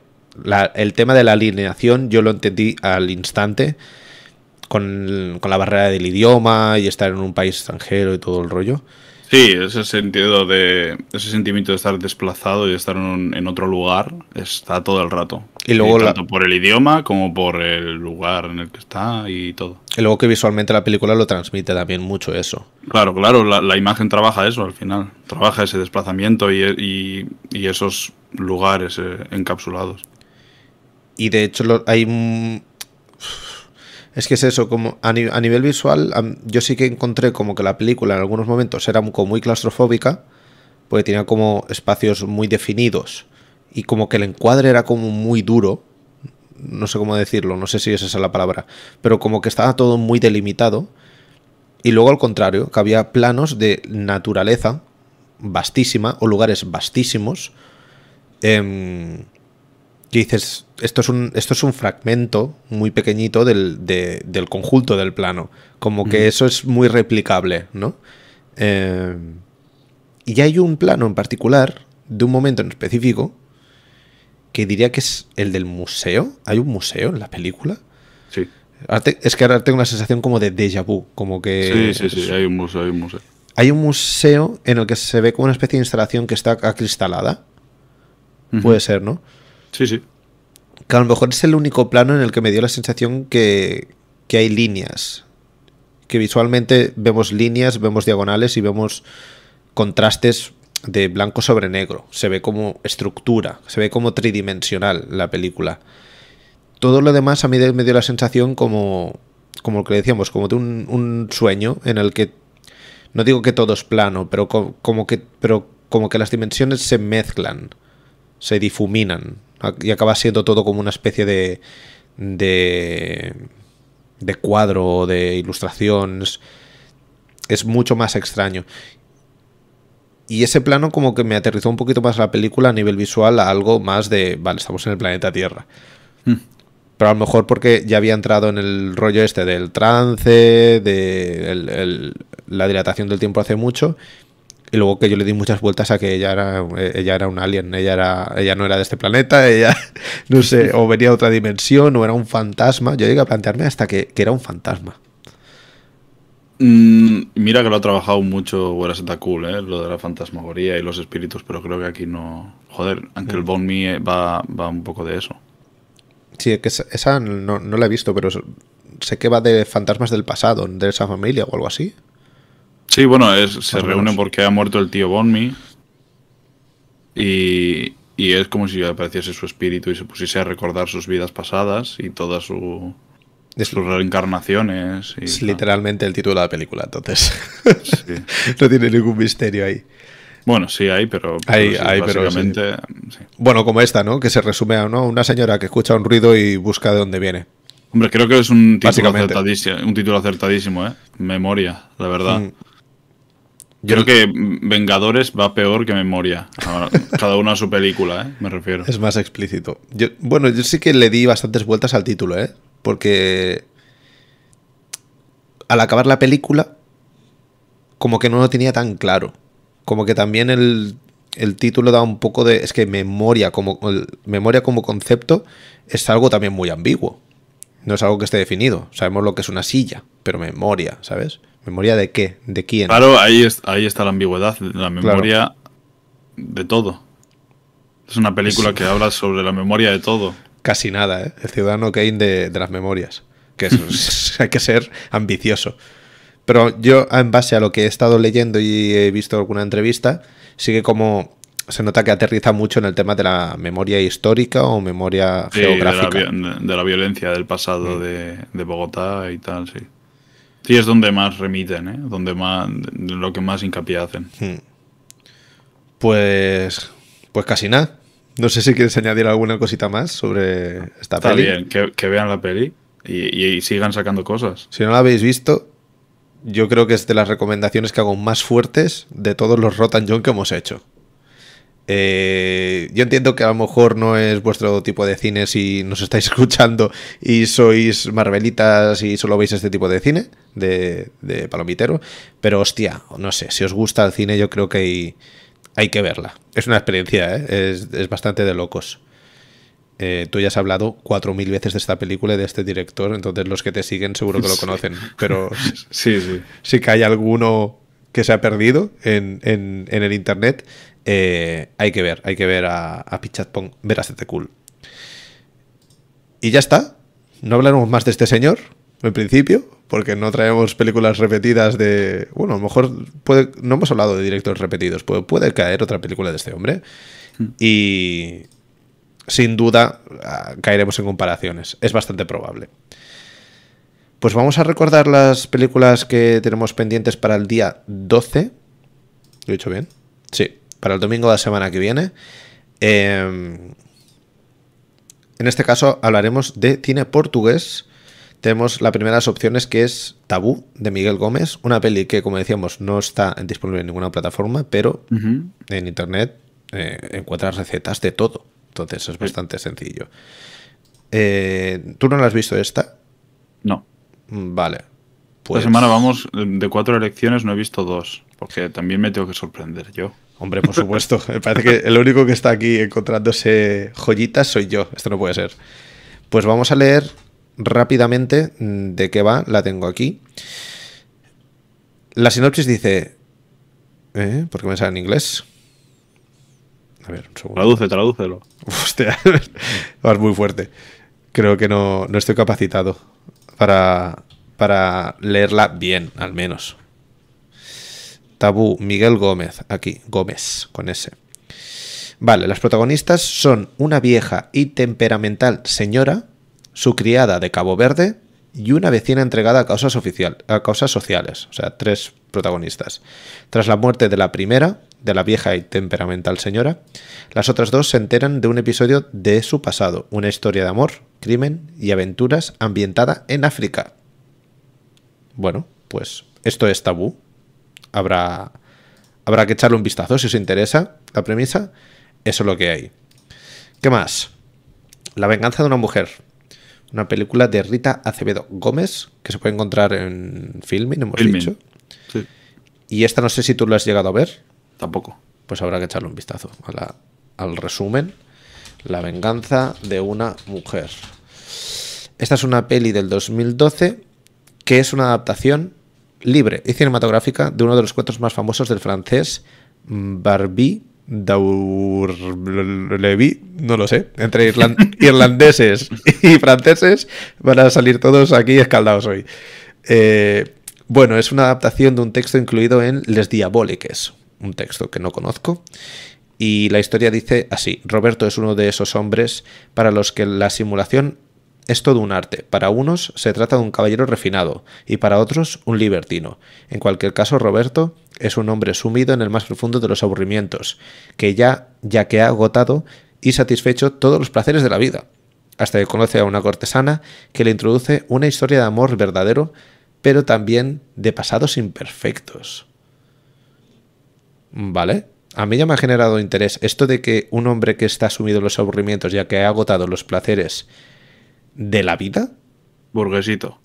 el tema de la alineación yo lo entendí al instante con, la barrera del idioma y estar en un país extranjero y todo el rollo. Sí, ese sentido de. ese sentimiento de estar desplazado y de estar en, otro lugar está todo el rato. Y luego tanto por el idioma como por el lugar en el que está y todo. Y luego que visualmente la película lo transmite también mucho eso. Claro, claro, la, imagen trabaja eso al final. Trabaja ese desplazamiento y, esos lugares eh, encapsulados. Y de hecho hay es que es eso, como a, nivel visual, yo sí que encontré como que la película en algunos momentos era como muy claustrofóbica, porque tenía como espacios muy definidos y como que el encuadre era como muy duro, no sé cómo decirlo, no sé si esa es la palabra, pero como que estaba todo muy delimitado. Y luego al contrario, que había planos de naturaleza vastísima o lugares vastísimos. Eh, dices, esto es un, esto es un fragmento muy pequeñito del, conjunto del plano. Como que eso es muy replicable, ¿no? Eh, y hay un plano en particular, de un momento en específico, que diría que es el del museo. ¿Hay un museo en la película? Sí. es que ahora tengo una sensación como de déjà vu, como que... Sí, sí, sí, hay un museo, hay un museo. Hay un museo en el que se ve como una especie de instalación que está acristalada. Puede ser, ¿no? Sí, sí. Que a lo mejor es el único plano en el que me dio la sensación que, que hay líneas. Que visualmente vemos líneas, vemos diagonales y vemos contrastes de blanco sobre negro. Se ve como estructura, se ve como tridimensional la película. Todo lo demás a mí me dio la sensación como, como lo que decíamos, como de un, un sueño en el que no digo que todo es plano, pero como que, pero como que las dimensiones se mezclan, se difuminan y acaba siendo todo como una especie de, de, de cuadro, de ilustración. Es, mucho más extraño. Y ese plano como que me aterrizó un poquito más la película a nivel visual a algo más de, vale, estamos en el planeta Tierra. Hmm. Pero a lo mejor porque ya había entrado en el rollo este del trance, de la dilatación del tiempo hace mucho, y luego que yo le di muchas vueltas a que ella era, ella era un alien, ella, era, ella no era de este planeta, ella, no sé, o venía de otra dimensión, o era un fantasma. Yo llegué a plantearme hasta que, era un fantasma. Mm, mira que lo ha trabajado mucho Guerra Cool, ¿eh? lo de la fantasmagoría y los espíritus, pero creo que aquí no. Joder, aunque el mm. Bone Me va, va un poco de eso. Sí, que esa no, no la he visto, pero sé que va de fantasmas del pasado, de esa familia o algo así. Sí, bueno, es, se reúne porque ha muerto el tío Bonmi. Y, y es como si apareciese su espíritu y se pusiese a recordar sus vidas pasadas y todas su, sus reencarnaciones. es literalmente el título de la película, entonces. no tiene ningún misterio ahí. Bueno, sí hay, pero, hay, hay, básicamente. Bueno, como esta, ¿no? Que se resume a ¿no? una señora que escucha un ruido y busca de dónde viene. Hombre, creo que es un título acertadísimo, un título acertadísimo, ¿eh? Memoria, la verdad. Mm. Yo creo que Vengadores va peor que Memoria. Cada uno a su película, ¿eh? me refiero. Es más explícito. Yo, bueno, yo sí que le di bastantes vueltas al título, ¿eh? Porque al acabar la película, como que no lo tenía tan claro. Como que también el, título da un poco de... Es que memoria como, memoria como concepto es algo también muy ambiguo. No es algo que esté definido. Sabemos lo que es una silla, pero memoria, ¿sabes? ¿Memoria de qué? ¿De quién? Claro, ahí, ahí está la ambigüedad, la memoria de todo. Es una película que habla sobre la memoria de todo. Casi nada, ¿eh? El ciudadano Kane de, las memorias. Que hay que ser ambicioso. Pero yo, en base a lo que he estado leyendo y he visto alguna entrevista, sigue como se nota que aterriza mucho en el tema de la memoria histórica o memoria geográfica. De la, violencia del pasado mm. de, de, Bogotá y tal, sí. Sí, es donde más remiten, ¿eh? Donde más, lo que más hincapié hacen. Hmm. Pues, pues casi nada. No sé si quieres añadir alguna cosita más sobre esta Está bien, que, vean la peli y, sigan sacando cosas. Si no la habéis visto, yo creo que es de las recomendaciones que hago más fuertes de todos los Rotan John que hemos hecho. Eh, yo entiendo que a lo mejor no es vuestro tipo de cine si nos estáis escuchando y sois marvelitas y solo veis este tipo de cine, de, palomitero, pero hostia, no sé, si os gusta el cine yo creo que hay, que verla. Es una experiencia, ¿eh? es, bastante de locos. Eh, tú ya has hablado cuatro mil veces de esta película y de este director, entonces los que te siguen seguro que lo conocen, pero sí, sí. sí que hay alguno que se ha perdido en, el internet, eh, hay que ver, hay que ver a, a Pichatpong, ver a Cool. Y ya está. No hablaremos más de este señor, en principio, porque no traemos películas repetidas de. Bueno, a lo mejor puede, no hemos hablado de directores repetidos, puede, puede caer otra película de este hombre. Hmm. Y sin duda ah, caeremos en comparaciones. Es bastante probable. Pues vamos a recordar las películas que tenemos pendientes para el día 12. ¿Lo he dicho bien? Sí, para el domingo de la semana que viene. Em, en este caso hablaremos de cine portugués. Tenemos las primeras opciones que es Tabú de Miguel Gómez, una peli que como decíamos no está disponible en ninguna plataforma, pero en internet eh, encuentras recetas de todo. Entonces es bastante sencillo. Eh, ¿Tú no la has visto esta? No. Mm, vale. Pues... Esta semana vamos, de cuatro elecciones no he visto dos, porque también me tengo que sorprender yo. Hombre, por supuesto. me parece que el único que está aquí encontrándose joyitas soy yo. Esto no puede ser. Pues vamos a leer rápidamente mm, de qué va. La tengo aquí. La sinopsis dice... ¿Eh? ¿Por qué me sale en inglés? A ver, un segundo. Traduce, tradúcelo. Hostia, vas muy fuerte. Creo que no, no estoy capacitado para, para leerla bien, al menos. Tabú, Miguel Gómez, aquí, Gómez, con S. Vale, las protagonistas son una vieja y temperamental señora, su criada de Cabo Verde y una vecina entregada a causas, a causas sociales, o sea, tres protagonistas. Tras la muerte de la primera, de la vieja y temperamental señora, las otras dos se enteran de un episodio de su pasado, una historia de amor, crimen y aventuras ambientada en África. Bueno, pues esto es tabú. Habrá, habrá que echarle un vistazo si os interesa la premisa. Eso es lo que hay. ¿Qué más? La venganza de una mujer. Una película de Rita Acevedo Gómez que se puede encontrar en Filming, hemos dicho. Y esta no sé si tú lo has llegado a ver. Tampoco. Pues habrá que echarle un vistazo al resumen. La venganza de una mujer. Esta es una peli del 2012 que es una adaptación libre y cinematográfica de uno de los cuentos más famosos del francés Barbie Daurlevi, no lo sé, entre irlandeses y franceses van a salir todos aquí escaldados hoy. Eh, bueno, es una adaptación de un texto incluido en Les Diaboliques, un texto que no conozco. Y la historia dice así, Roberto es uno de esos hombres para los que la simulación es todo un arte. Para unos se trata de un caballero refinado y para otros un libertino. En cualquier caso, Roberto es un hombre sumido en el más profundo de los aburrimientos, que ya, ya que ha agotado y satisfecho todos los placeres de la vida, hasta que conoce a una cortesana que le introduce una historia de amor verdadero, pero también de pasados imperfectos. ¿Vale? A mí ya me ha generado interés esto de que un hombre que está sumido en los aburrimientos, ya que ha agotado los placeres de la vida. Burguesito.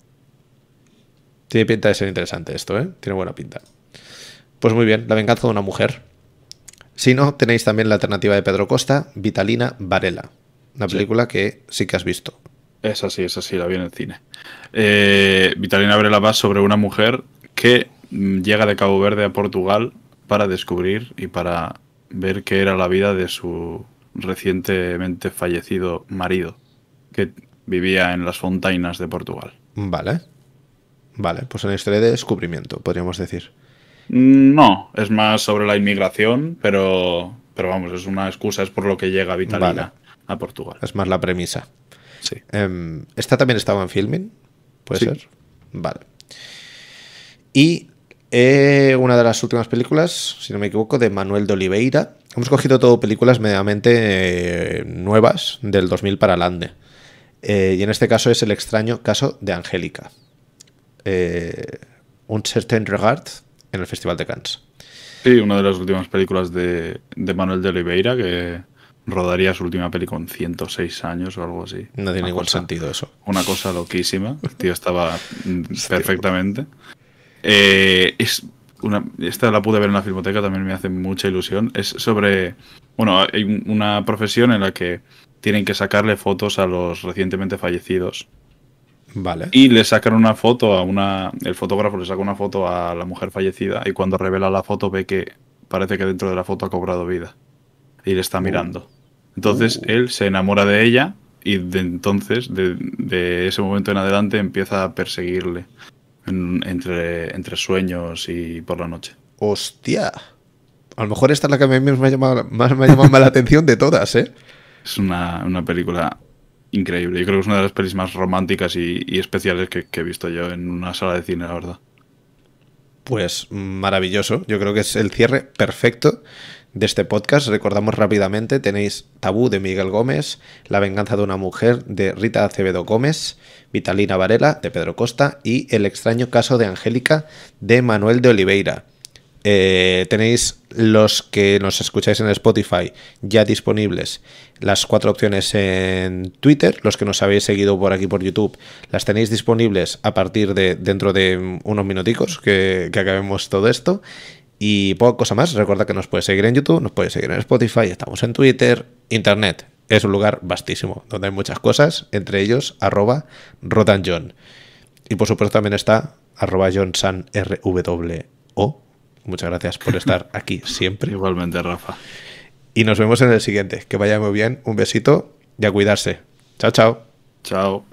Tiene pinta de ser interesante esto, ¿eh? Tiene buena pinta. Pues muy bien, La venganza de una mujer. Si no, tenéis también la alternativa de Pedro Costa, Vitalina Varela. Una película que sí que has visto. Esa sí, esa sí, la vi en el cine. Eh, Vitalina Varela va sobre una mujer que mm, llega de Cabo Verde a Portugal para descubrir y para ver qué era la vida de su recientemente fallecido marido, que vivía en las Fontainas de Portugal. Vale. Vale, pues una historia de descubrimiento, podríamos decir. Mm, no, es más sobre la inmigración, pero, pero vamos, es una excusa, es por lo que llega Vitalina a Portugal. Es más la premisa. Sí. Em, ¿Esta también estaba en filming? ¿Puede ser? Vale. Y eh, una de las últimas películas, si no me equivoco, de Manuel de Oliveira. Hemos cogido todo películas mediamente eh, nuevas del 2000 para adelante. Eh, y en este caso es el extraño caso de Angélica. un certain regard en el Festival de Cannes. Sí, una de las últimas películas de, Manuel de Oliveira que rodaría su última peli con 106 años o algo así. No tiene ningún sentido eso. Una cosa loquísima. El tío estaba perfectamente. Eh, es una, esta la pude ver en la filmoteca, también me hace mucha ilusión. Es sobre. Bueno, hay una profesión en la que tienen que sacarle fotos a los recientemente fallecidos. Vale. Y le sacan una foto a una. El fotógrafo le saca una foto a la mujer fallecida y cuando revela la foto ve que parece que dentro de la foto ha cobrado vida. Y le está uh. mirando. Entonces uh. él se enamora de ella y de entonces, de, ese momento en adelante, empieza a perseguirle entre, entre sueños y por la noche. ¡Hostia! A lo mejor esta es la que a mí me ha llamado, más me ha llamado la atención de todas, ¿eh? Es una, una película increíble. Yo creo que es una de las pelis más románticas y, especiales que, he visto yo en una sala de cine, la verdad. Pues maravilloso. Yo creo que es el cierre perfecto de este podcast. Recordamos rápidamente, tenéis Tabú de Miguel Gómez, La venganza de una mujer de Rita Acevedo Gómez, Vitalina Varela de Pedro Costa y El extraño caso de Angélica de Manuel de Oliveira. Eh, tenéis los que nos escucháis en Spotify ya disponibles las cuatro opciones en Twitter, los que nos habéis seguido por aquí por YouTube, las tenéis disponibles a partir de dentro de unos minuticos que, acabemos todo esto. Y poca cosa más, recuerda que nos puedes seguir en YouTube, nos puedes seguir en Spotify, estamos en Twitter, Internet. Es un lugar vastísimo, donde hay muchas cosas, entre ellos arroba rotanjohn. Y por supuesto también está arroba johnsanrwo Muchas gracias por estar aquí siempre. Igualmente, Rafa. Y nos vemos en el siguiente. Que vaya muy bien. Un besito y a cuidarse. Chao, chao. Chao.